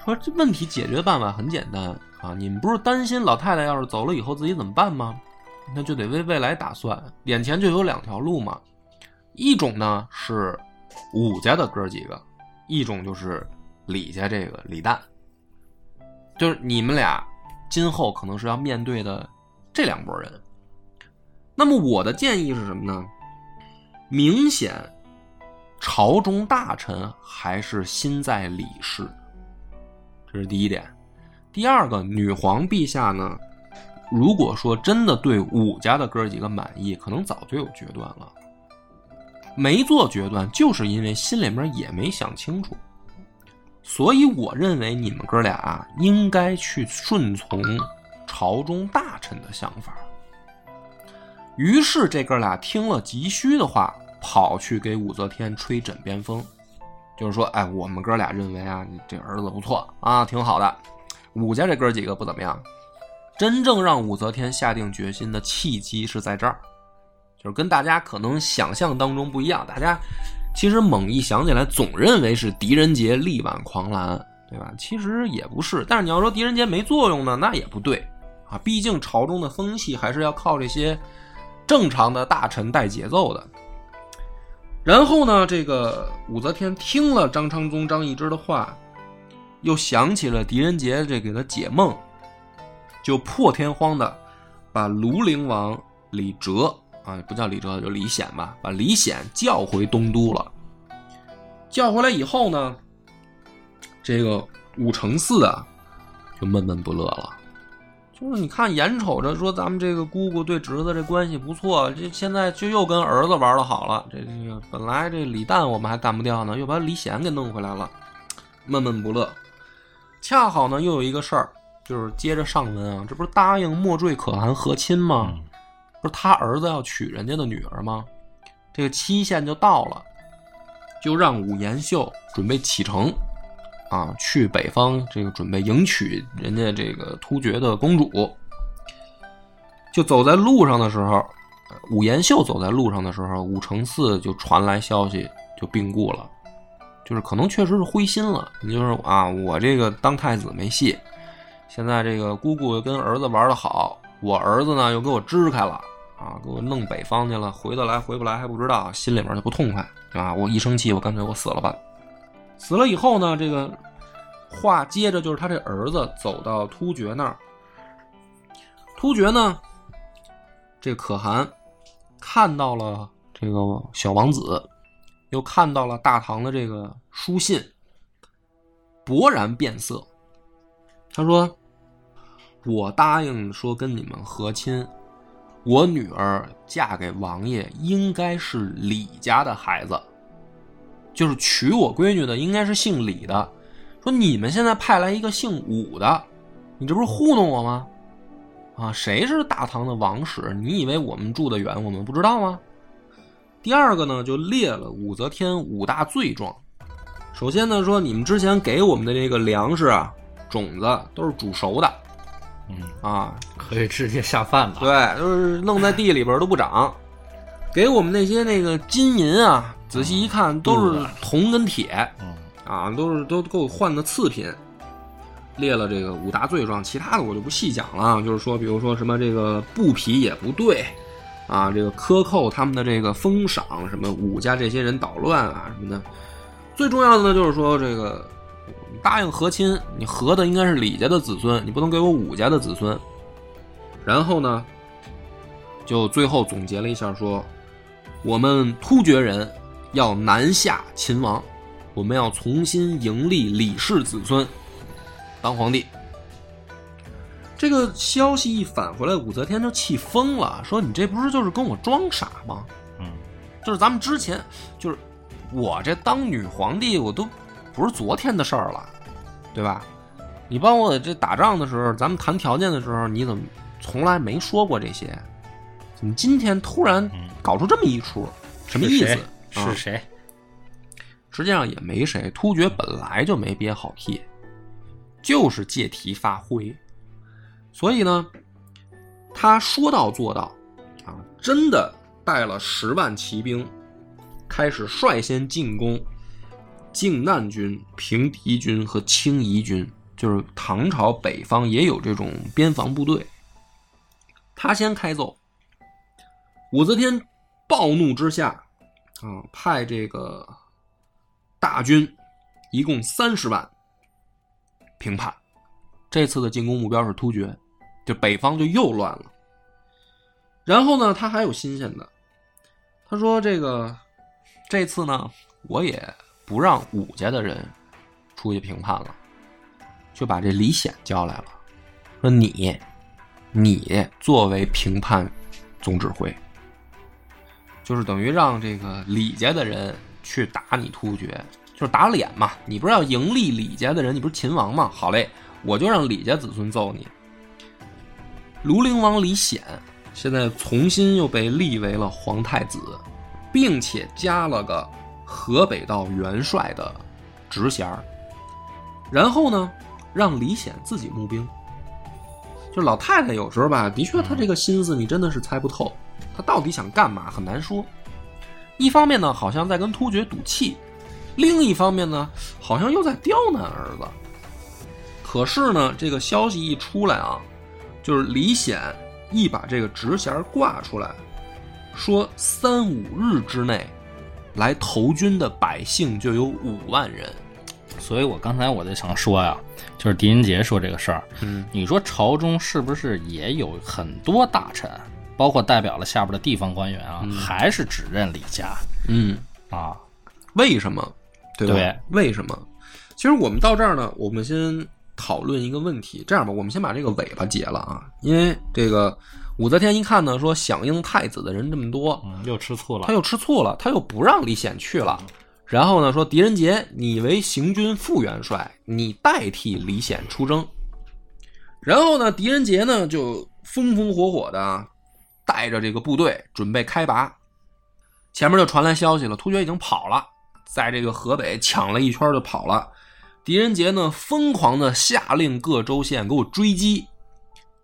说，这问题解决办法很简单啊！你们不是担心老太太要是走了以后自己怎么办吗？那就得为未来打算，眼前就有两条路嘛。一种呢是武家的哥几个，一种就是李家这个李旦，就是你们俩今后可能是要面对的这两拨人。那么我的建议是什么呢？明显，朝中大臣还是心在李氏，这是第一点。第二个，女皇陛下呢，如果说真的对武家的哥几个满意，可能早就有决断了，没做决断，就是因为心里面也没想清楚。所以我认为你们哥俩应该去顺从朝中大臣的想法。于是这哥俩听了急需的话，跑去给武则天吹枕边风，就是说，哎，我们哥俩认为啊，你这儿子不错啊，挺好的。武家这哥几个不怎么样。真正让武则天下定决心的契机是在这儿，就是跟大家可能想象当中不一样。大家其实猛一想起来，总认为是狄仁杰力挽狂澜，对吧？其实也不是。但是你要说狄仁杰没作用呢，那也不对啊。毕竟朝中的风气还是要靠这些。正常的大臣带节奏的，然后呢，这个武则天听了张昌宗、张易之的话，又想起了狄仁杰这给他解梦，就破天荒的把庐陵王李哲啊，不叫李哲，就李显吧，把李显叫回东都了。叫回来以后呢，这个武承嗣啊，就闷闷不乐了。就是你看，眼瞅着说咱们这个姑姑对侄子这关系不错，这现在就又跟儿子玩的好了。这这个本来这李旦我们还干不掉呢，又把李显给弄回来了，闷闷不乐。恰好呢，又有一个事儿，就是接着上文啊，这不是答应莫坠可汗和亲吗？不是他儿子要娶人家的女儿吗？这个期限就到了，就让武延秀准备启程。啊，去北方这个准备迎娶人家这个突厥的公主，就走在路上的时候，武延秀走在路上的时候，武承嗣就传来消息，就病故了，就是可能确实是灰心了。你就是啊，我这个当太子没戏，现在这个姑姑跟儿子玩的好，我儿子呢又给我支开了啊，给我弄北方去了，回得来回不来还不知道，心里面就不痛快啊！我一生气，我干脆我死了吧。死了以后呢，这个话接着就是他这儿子走到突厥那儿。突厥呢，这可汗看到了这个小王子，又看到了大唐的这个书信，勃然变色。他说：“我答应说跟你们和亲，我女儿嫁给王爷应该是李家的孩子。”就是娶我闺女的应该是姓李的，说你们现在派来一个姓武的，你这不是糊弄我吗？啊，谁是大唐的王室？你以为我们住得远，我们不知道吗？第二个呢，就列了武则天五大罪状。首先呢，说你们之前给我们的这个粮食啊、种子都是煮熟的，嗯啊，可以直接下饭了。对，就是弄在地里边都不长。给我们那些那个金银啊。仔细一看，都是铜跟铁，啊，都是都够换的次品。列了这个五大罪状，其他的我就不细讲了。就是说，比如说什么这个布匹也不对，啊，这个克扣他们的这个封赏，什么武家这些人捣乱啊什么的。最重要的呢，就是说这个答应和亲，你和的应该是李家的子孙，你不能给我武家的子孙。然后呢，就最后总结了一下说，我们突厥人。要南下秦王，我们要重新迎立李氏子孙当皇帝。这个消息一返回来，武则天就气疯了，说：“你这不是就是跟我装傻吗？嗯，就是咱们之前，就是我这当女皇帝，我都不是昨天的事儿了，对吧？你帮我这打仗的时候，咱们谈条件的时候，你怎么从来没说过这些？怎么今天突然搞出这么一出？什么意思？啊是谁？实际上也没谁，突厥本来就没憋好屁，就是借题发挥。所以呢，他说到做到，啊，真的带了十万骑兵，开始率先进攻靖难军、平敌军和清夷军，就是唐朝北方也有这种边防部队。他先开奏，武则天暴怒之下，啊，派这个大军一共三十万平叛。这次的进攻目标是突厥，就北方就又乱了。然后呢，他还有新鲜的，他说这个这次呢，我也不让武家的人出去评判了，就把这李显叫来了，说你你作为评判总指挥，就是等于让这个李家的人去打你突厥，就是打脸嘛。你不是要迎立李家的人，你不是秦王吗？好嘞，我就让李家子孙揍你。庐陵王李显现在重新又被立为了皇太子，并且加了个河北道元帅的职衔然后呢，让李显自己募兵。就老太太有时候吧，的确她这个心思你真的是猜不透，她到底想干嘛很难说。一方面呢，好像在跟突厥赌气；另一方面呢，好像又在刁难儿子。可是呢，这个消息一出来啊，就是李显一把这个职衔挂出来，说三五日之内来投军的百姓就有五万人。所以我刚才我就想说呀，就是狄仁杰说这个事儿，嗯，你说朝中是不是也有很多大臣，包括代表了下边的地方官员啊，还是只认李家嗯，啊？为什么？对吧？对为什么？其实我们到这儿呢，我们先讨论一个问题。这样吧，我们先把这个尾巴结了啊，因为这个武则天一看呢，说响应太子的人这么多，嗯，又吃醋了他。又吃醋了，他又不让李显去了。然后呢，说狄仁杰，你为行军副元帅，你代替李显出征。然后呢，狄仁杰呢就风风火火的带着这个部队准备开拔。前面就传来消息了，突厥已经跑了，在这个河北抢了一圈就跑了。狄仁杰呢疯狂的下令各州县给我追击，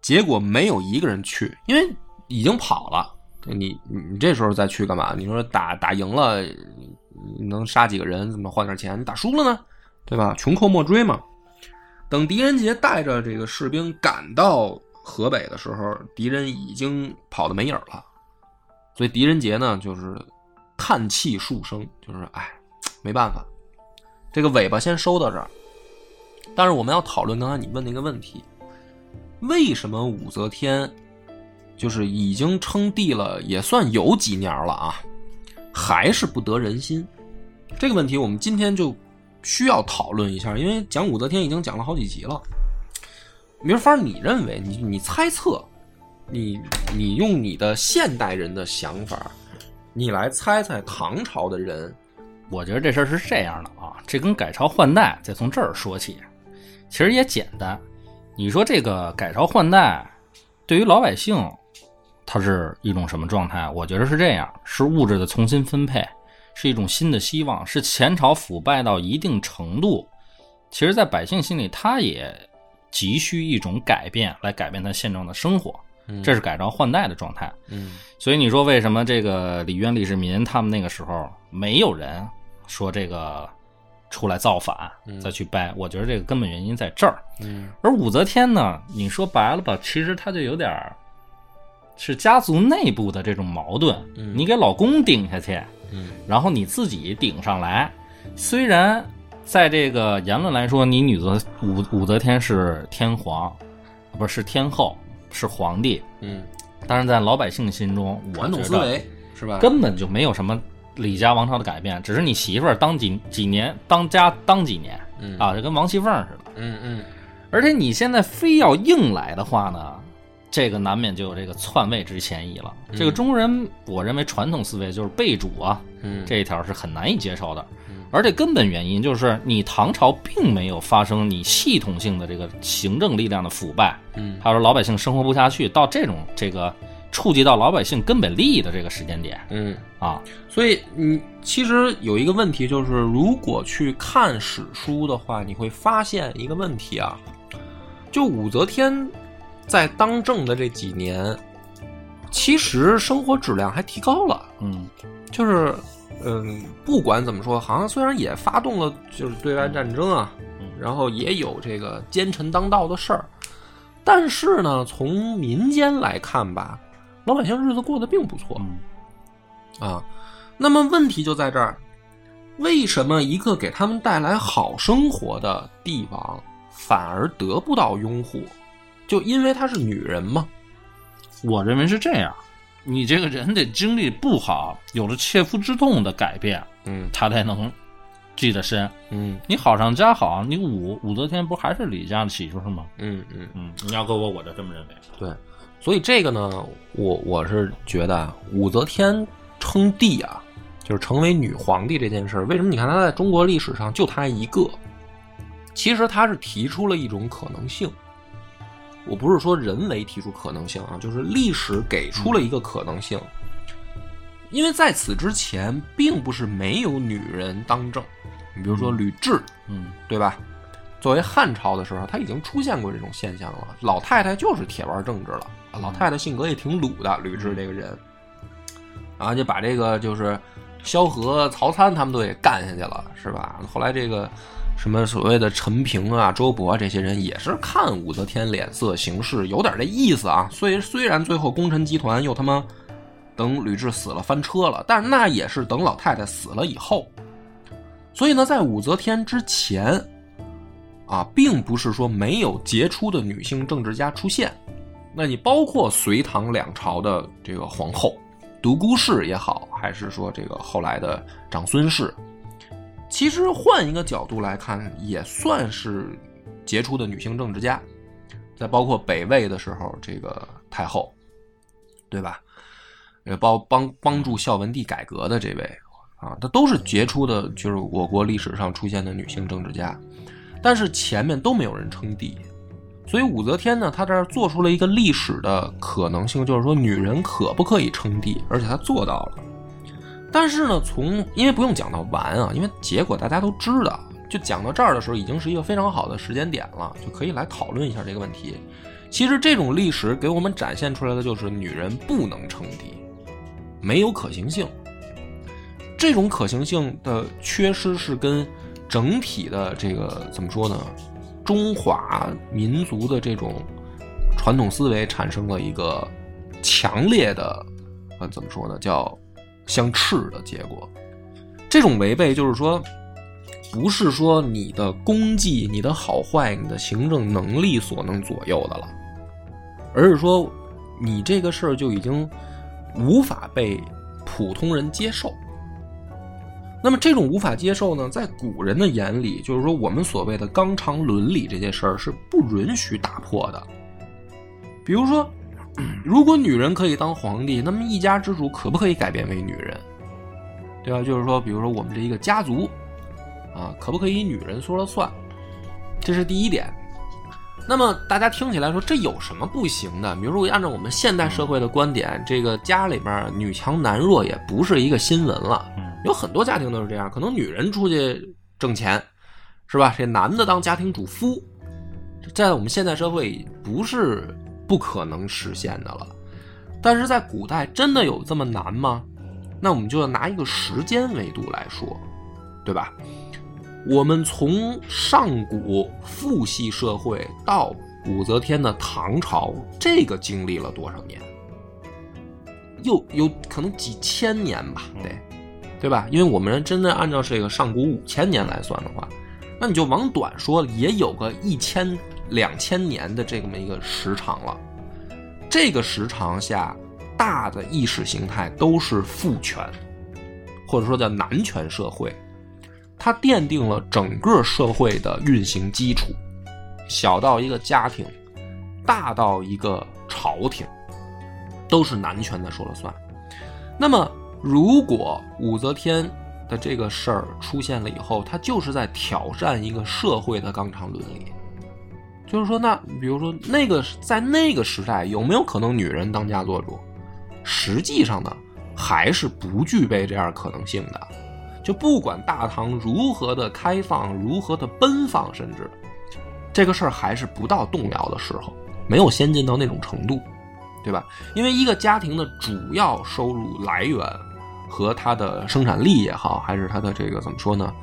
结果没有一个人去，因为已经跑了。你你你这时候再去干嘛？你说打打赢了，能杀几个人？怎么换点钱？你打输了呢，对吧？穷寇莫追嘛。等狄仁杰带着这个士兵赶到河北的时候，敌人已经跑的没影了。所以狄仁杰呢，就是叹气数声，就是哎，没办法，这个尾巴先收到这儿。但是我们要讨论刚才你问那个问题：为什么武则天就是已经称帝了，也算有几年了啊，还是不得人心？这个问题我们今天就需要讨论一下，因为讲武则天已经讲了好几集了。明芳，你认为你你猜测，你你用你的现代人的想法，你来猜猜唐朝的人，我觉得这事儿是这样的啊，这跟改朝换代再从这儿说起，其实也简单。你说这个改朝换代，对于老百姓，它是一种什么状态？我觉得是这样，是物质的重新分配，是一种新的希望，是前朝腐败到一定程度，其实，在百姓心里，他也急需一种改变，来改变他现状的生活。这是改朝换代的状态。嗯所以你说为什么这个李渊、李世民他们那个时候没有人说这个出来造反，再去掰？我觉得这个根本原因在这儿。嗯而武则天呢，你说白了吧，其实她就有点儿是家族内部的这种矛盾。你给老公顶下去，嗯然后你自己顶上来，虽然在这个言论来说，你女则武武则天是天皇，不是是天后，是皇帝，嗯，但是在老百姓心中，我传统觉得思维是吧？根本就没有什么李家王朝的改变，只是你媳妇儿当几几年当家当几年嗯啊，就跟王熙凤似的。嗯嗯而且你现在非要硬来的话呢，这个难免就有这个篡位之嫌疑了。这个中国人，我认为传统思维就是背主啊，嗯，这一条是很难以接受的。而这根本原因就是你唐朝并没有发生你系统性的这个行政力量的腐败，嗯还有说老百姓生活不下去，到这种这个触及到老百姓根本利益的这个时间点嗯，啊，所以你其实有一个问题，就是如果去看史书的话，你会发现一个问题啊，就武则天在当政的这几年，其实生活质量还提高了。嗯就是，嗯，不管怎么说，好像虽然也发动了就是对外战争啊，嗯然后也有这个奸臣当道的事儿，但是呢，从民间来看吧，老百姓日子过得并不错嗯啊。那么问题就在这儿，为什么一个给他们带来好生活的帝王，反而得不到拥护？就因为她是女人吗？我认为是这样，你这个人得经历不好，有了切肤之痛的改变，嗯他才能记得深。嗯你好上加好，你武武则天不还是李家的媳妇是吗？嗯嗯。嗯，你要搁我，我就这么认为。对，所以这个呢，我我是觉得啊，武则天称帝啊，就是成为女皇帝这件事儿，为什么你看她在中国历史上就她一个？其实她是提出了一种可能性，我不是说人为提出可能性啊，就是历史给出了一个可能性，因为在此之前并不是没有女人当政，你比如说吕雉，嗯对吧？作为汉朝的时候，他已经出现过这种现象了。老太太就是铁腕政治了，老太太性格也挺鲁的，吕雉这个人，然后就把这个就是萧何、曹参他们都给干下去了，是吧？后来这个什么所谓的陈平啊、周勃啊这些人也是看武则天脸色行事，有点这意思啊。虽虽然最后功臣集团又他妈等吕雉死了翻车了，但是那也是等老太太死了以后。所以呢，在武则天之前，啊，并不是说没有杰出的女性政治家出现。那你包括隋唐两朝的这个皇后，独孤氏也好，还是说这个后来的长孙氏，其实换一个角度来看，也算是杰出的女性政治家。再包括北魏的时候，这个太后，对吧？呃，帮帮帮助孝文帝改革的这位啊，她都是杰出的，就是我国历史上出现的女性政治家。但是前面都没有人称帝，所以武则天呢，她这儿做出了一个历史的可能性，就是说女人可不可以称帝，而且她做到了。但是呢，从因为不用讲到完啊，因为结果大家都知道，就讲到这儿的时候，已经是一个非常好的时间点了，就可以来讨论一下这个问题。其实这种历史给我们展现出来的就是女人不能称帝，没有可行性。这种可行性的缺失是跟整体的这个怎么说呢？中华民族的这种传统思维产生了一个强烈的，呃，怎么说呢？叫相斥的结果。这种违背就是说，不是说你的功绩、你的好坏、你的行政能力所能左右的了，而是说你这个事儿就已经无法被普通人接受。那么这种无法接受呢，在古人的眼里，就是说我们所谓的纲常伦理这件事儿是不允许打破的。比如说，如果女人可以当皇帝，那么一家之主可不可以改变为女人？对吧？就是说，比如说我们这一个家族，啊，可不可以女人说了算？这是第一点。那么大家听起来说这有什么不行的？比如说按照我们现代社会的观点，这个家里边女强男弱也不是一个新闻了。有很多家庭都是这样，可能女人出去挣钱，是吧？这男的当家庭主夫，在我们现代社会不是不可能实现的了。但是在古代真的有这么难吗？那我们就要拿一个时间维度来说，对吧？我们从上古父系社会到武则天的唐朝，这个经历了多少年？又有可能几千年吧，得。对吧？因为我们真的按照这个上古五千年来算的话，那你就往短说，也有个一千两千年的这么一个时长了。这个时长下，大的意识形态都是父权，或者说叫男权社会，它奠定了整个社会的运行基础。小到一个家庭，大到一个朝廷，都是男权的说了算。那么。如果武则天的这个事儿出现了以后，它就是在挑战一个社会的纲常伦理。就是说，那比如说那个在那个时代，有没有可能女人当家做主？实际上呢，还是不具备这样可能性的。就不管大唐如何的开放，如何的奔放，甚至这个事儿还是不到动摇的时候，没有先进到那种程度，对吧？因为一个家庭的主要收入来源和它的生产力也好，还是它的这个怎么说呢？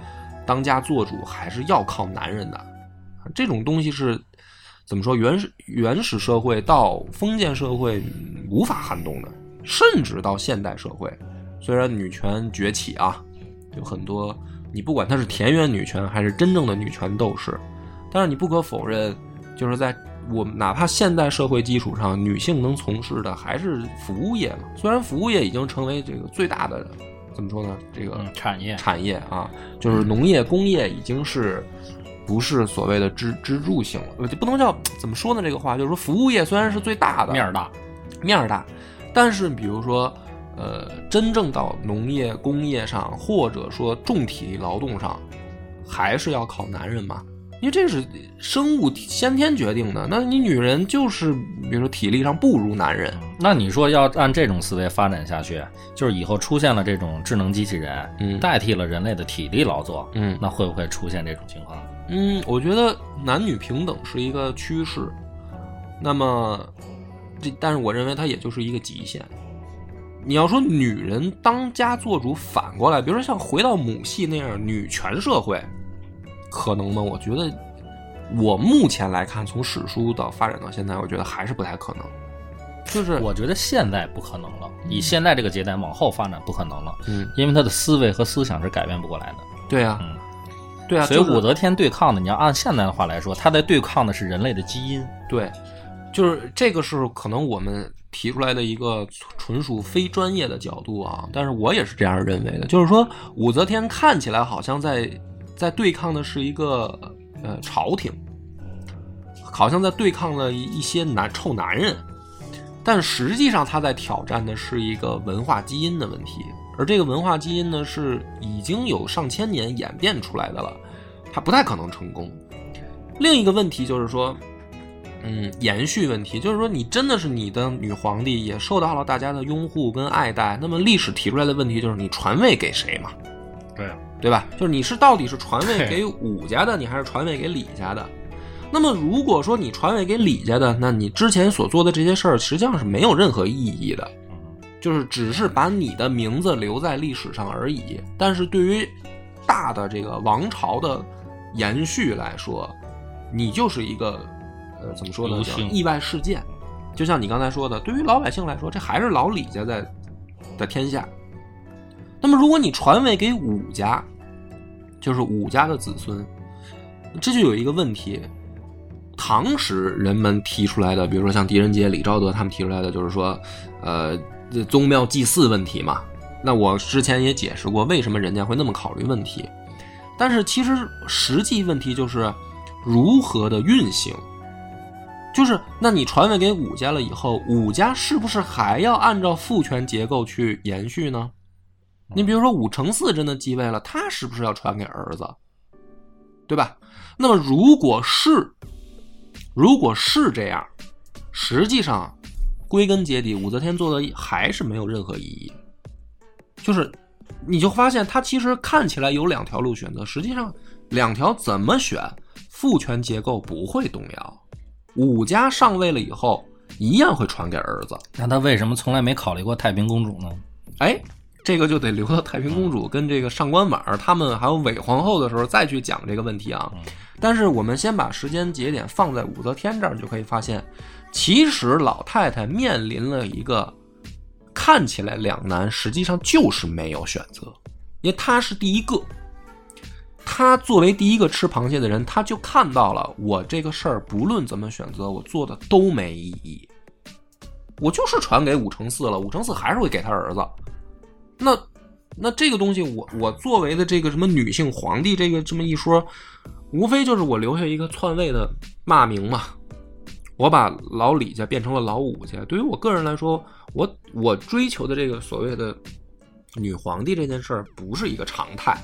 当家做主还是要靠男人的，这种东西是。怎么说？原始原始社会到封建社会无法撼动的，甚至到现代社会，虽然女权崛起啊，有很多你不管她是田园女权还是真正的女权斗士，但是你不可否认，就是在我们哪怕现代社会基础上，女性能从事的还是服务业嘛。虽然服务业已经成为这个最大的，怎么说呢？这个产业产业啊，就是农业工业已经是。不是所谓的支支柱性了，就不能叫怎么说呢？这个话就是说，服务业虽然是最大的面儿大，面儿大，但是比如说，呃，真正到农业工业上，或者说重体力劳动上，还是要靠男人嘛，因为这是生物先天决定的。那你女人就是，比如说体力上不如男人，那你说要按这种思维发展下去，就是以后出现了这种智能机器人，嗯，代替了人类的体力劳作，嗯，那会不会出现这种情况？嗯，我觉得男女平等是一个趋势，那么这，但是我认为它也就是一个极限。你要说女人当家做主，反过来，比如说像回到母系那样女权社会，可能吗？我觉得，我目前来看，从史书到发展到现在，我觉得还是不太可能。就是我觉得现在不可能了，以现在这个阶段往后发展不可能了，嗯，因为他的思维和思想是改变不过来的。对啊。嗯。对啊，所以武则天对抗的，你要按现在的话来说，她在对抗的是人类的基因。对，就是这个是可能我们提出来的一个纯属非专业的角度啊，但是我也是这样认为的。就是说，武则天看起来好像在在对抗的是一个呃朝廷，好像在对抗了一些男臭男人，但实际上他在挑战的是一个文化基因的问题。而这个文化基因呢，是已经有上千年演变出来的了，它不太可能成功。另一个问题就是说，嗯，延续问题，就是说，你真的是你的女皇帝也受到了大家的拥护跟爱戴，那么历史提出来的问题就是你传位给谁嘛？对，对吧？就是你是到底是传位给武家的，你还是传位给李家的？那么如果说你传位给李家的，那你之前所做的这些事儿实际上是没有任何意义的。就是只是把你的名字留在历史上而已，但是对于大的这个王朝的延续来说，你就是一个呃怎么说呢？叫意外事件。就像你刚才说的，对于老百姓来说，这还是老李家在的天下。那么如果你传位给武家，就是武家的子孙，这就有一个问题。唐时人们提出来的，比如说像狄仁杰、李昭德他们提出来的，就是说，呃。宗庙祭祀问题嘛，那我之前也解释过，为什么人家会那么考虑问题。但是其实实际问题就是如何的运行，就是那你传位给武家了以后，武家是不是还要按照父权结构去延续呢？你比如说武承嗣真的继位了，他是不是要传给儿子？对吧？那么如果是，如果是这样，实际上。归根结底，武则天做的还是没有任何意义。就是，你就发现他其实看起来有两条路选择，实际上两条怎么选，父权结构不会动摇。武家上位了以后，一样会传给儿子。那他为什么从来没考虑过太平公主呢？哎，这个就得留到太平公主跟这个上官婉儿他们还有韦皇后的时候再去讲这个问题啊。但是我们先把时间节点放在武则天这儿，就可以发现。其实老太太面临了一个看起来两难，实际上就是没有选择，因为她是第一个，他作为第一个吃螃蟹的人，他就看到了我这个事儿不论怎么选择，我做的都没意义，我就是传给武承嗣了，武承嗣还是会给他儿子，那那这个东西，我我作为的这个什么女性皇帝这个这么一说，无非就是我留下一个篡位的骂名嘛。我把老李家变成了老武家，对于我个人来说，我我追求的这个所谓的女皇帝这件事儿不是一个常态，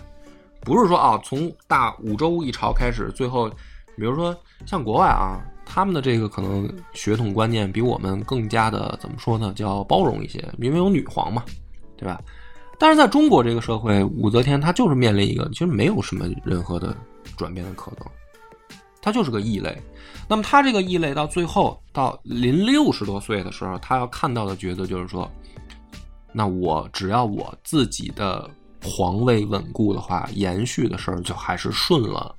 不是说啊，从大五周一朝开始，最后，比如说像国外啊，他们的这个可能血统观念比我们更加的怎么说呢，叫包容一些，因为有女皇嘛，对吧？但是在中国这个社会，武则天她就是面临一个，其实没有什么任何的转变的可能，她就是个异类。那么她这个异类到最后到临六十多岁的时候，她要看到的角色就是说，那我只要我自己的皇位稳固的话，延续的事儿就还是顺了。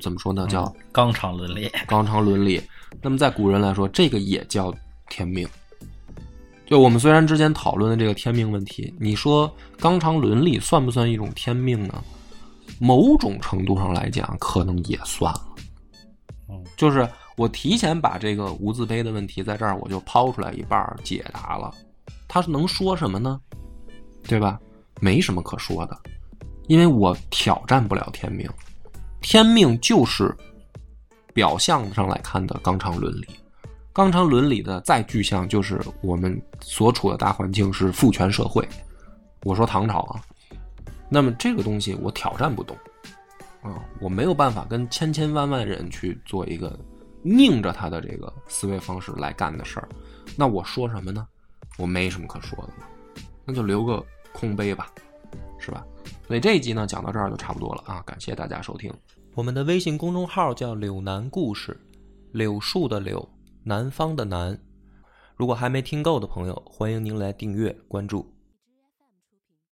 怎么说呢？叫纲常伦理。纲常伦理。那么在古人来说，这个也叫天命。就我们虽然之前讨论的这个天命问题，你说纲常伦理算不算一种天命呢？某种程度上来讲，可能也算了。嗯，就是我提前把这个无字碑的问题在这儿我就抛出来一半解答了，他能说什么呢？对吧？没什么可说的，因为我挑战不了天命，天命就是表象上来看的纲常伦理。纲常伦理的再具象，就是我们所处的大环境是父权社会。我说唐朝啊，那么这个东西我挑战不动啊，我没有办法跟千千万万人去做一个拧着他的这个思维方式来干的事儿。那我说什么呢？我没什么可说的了，那就留个空杯吧，是吧？所以这一集呢讲到这儿就差不多了啊，感谢大家收听。我们的微信公众号叫“柳南故事”，柳树的柳。南方的南，如果还没听够的朋友，欢迎您来订阅关注。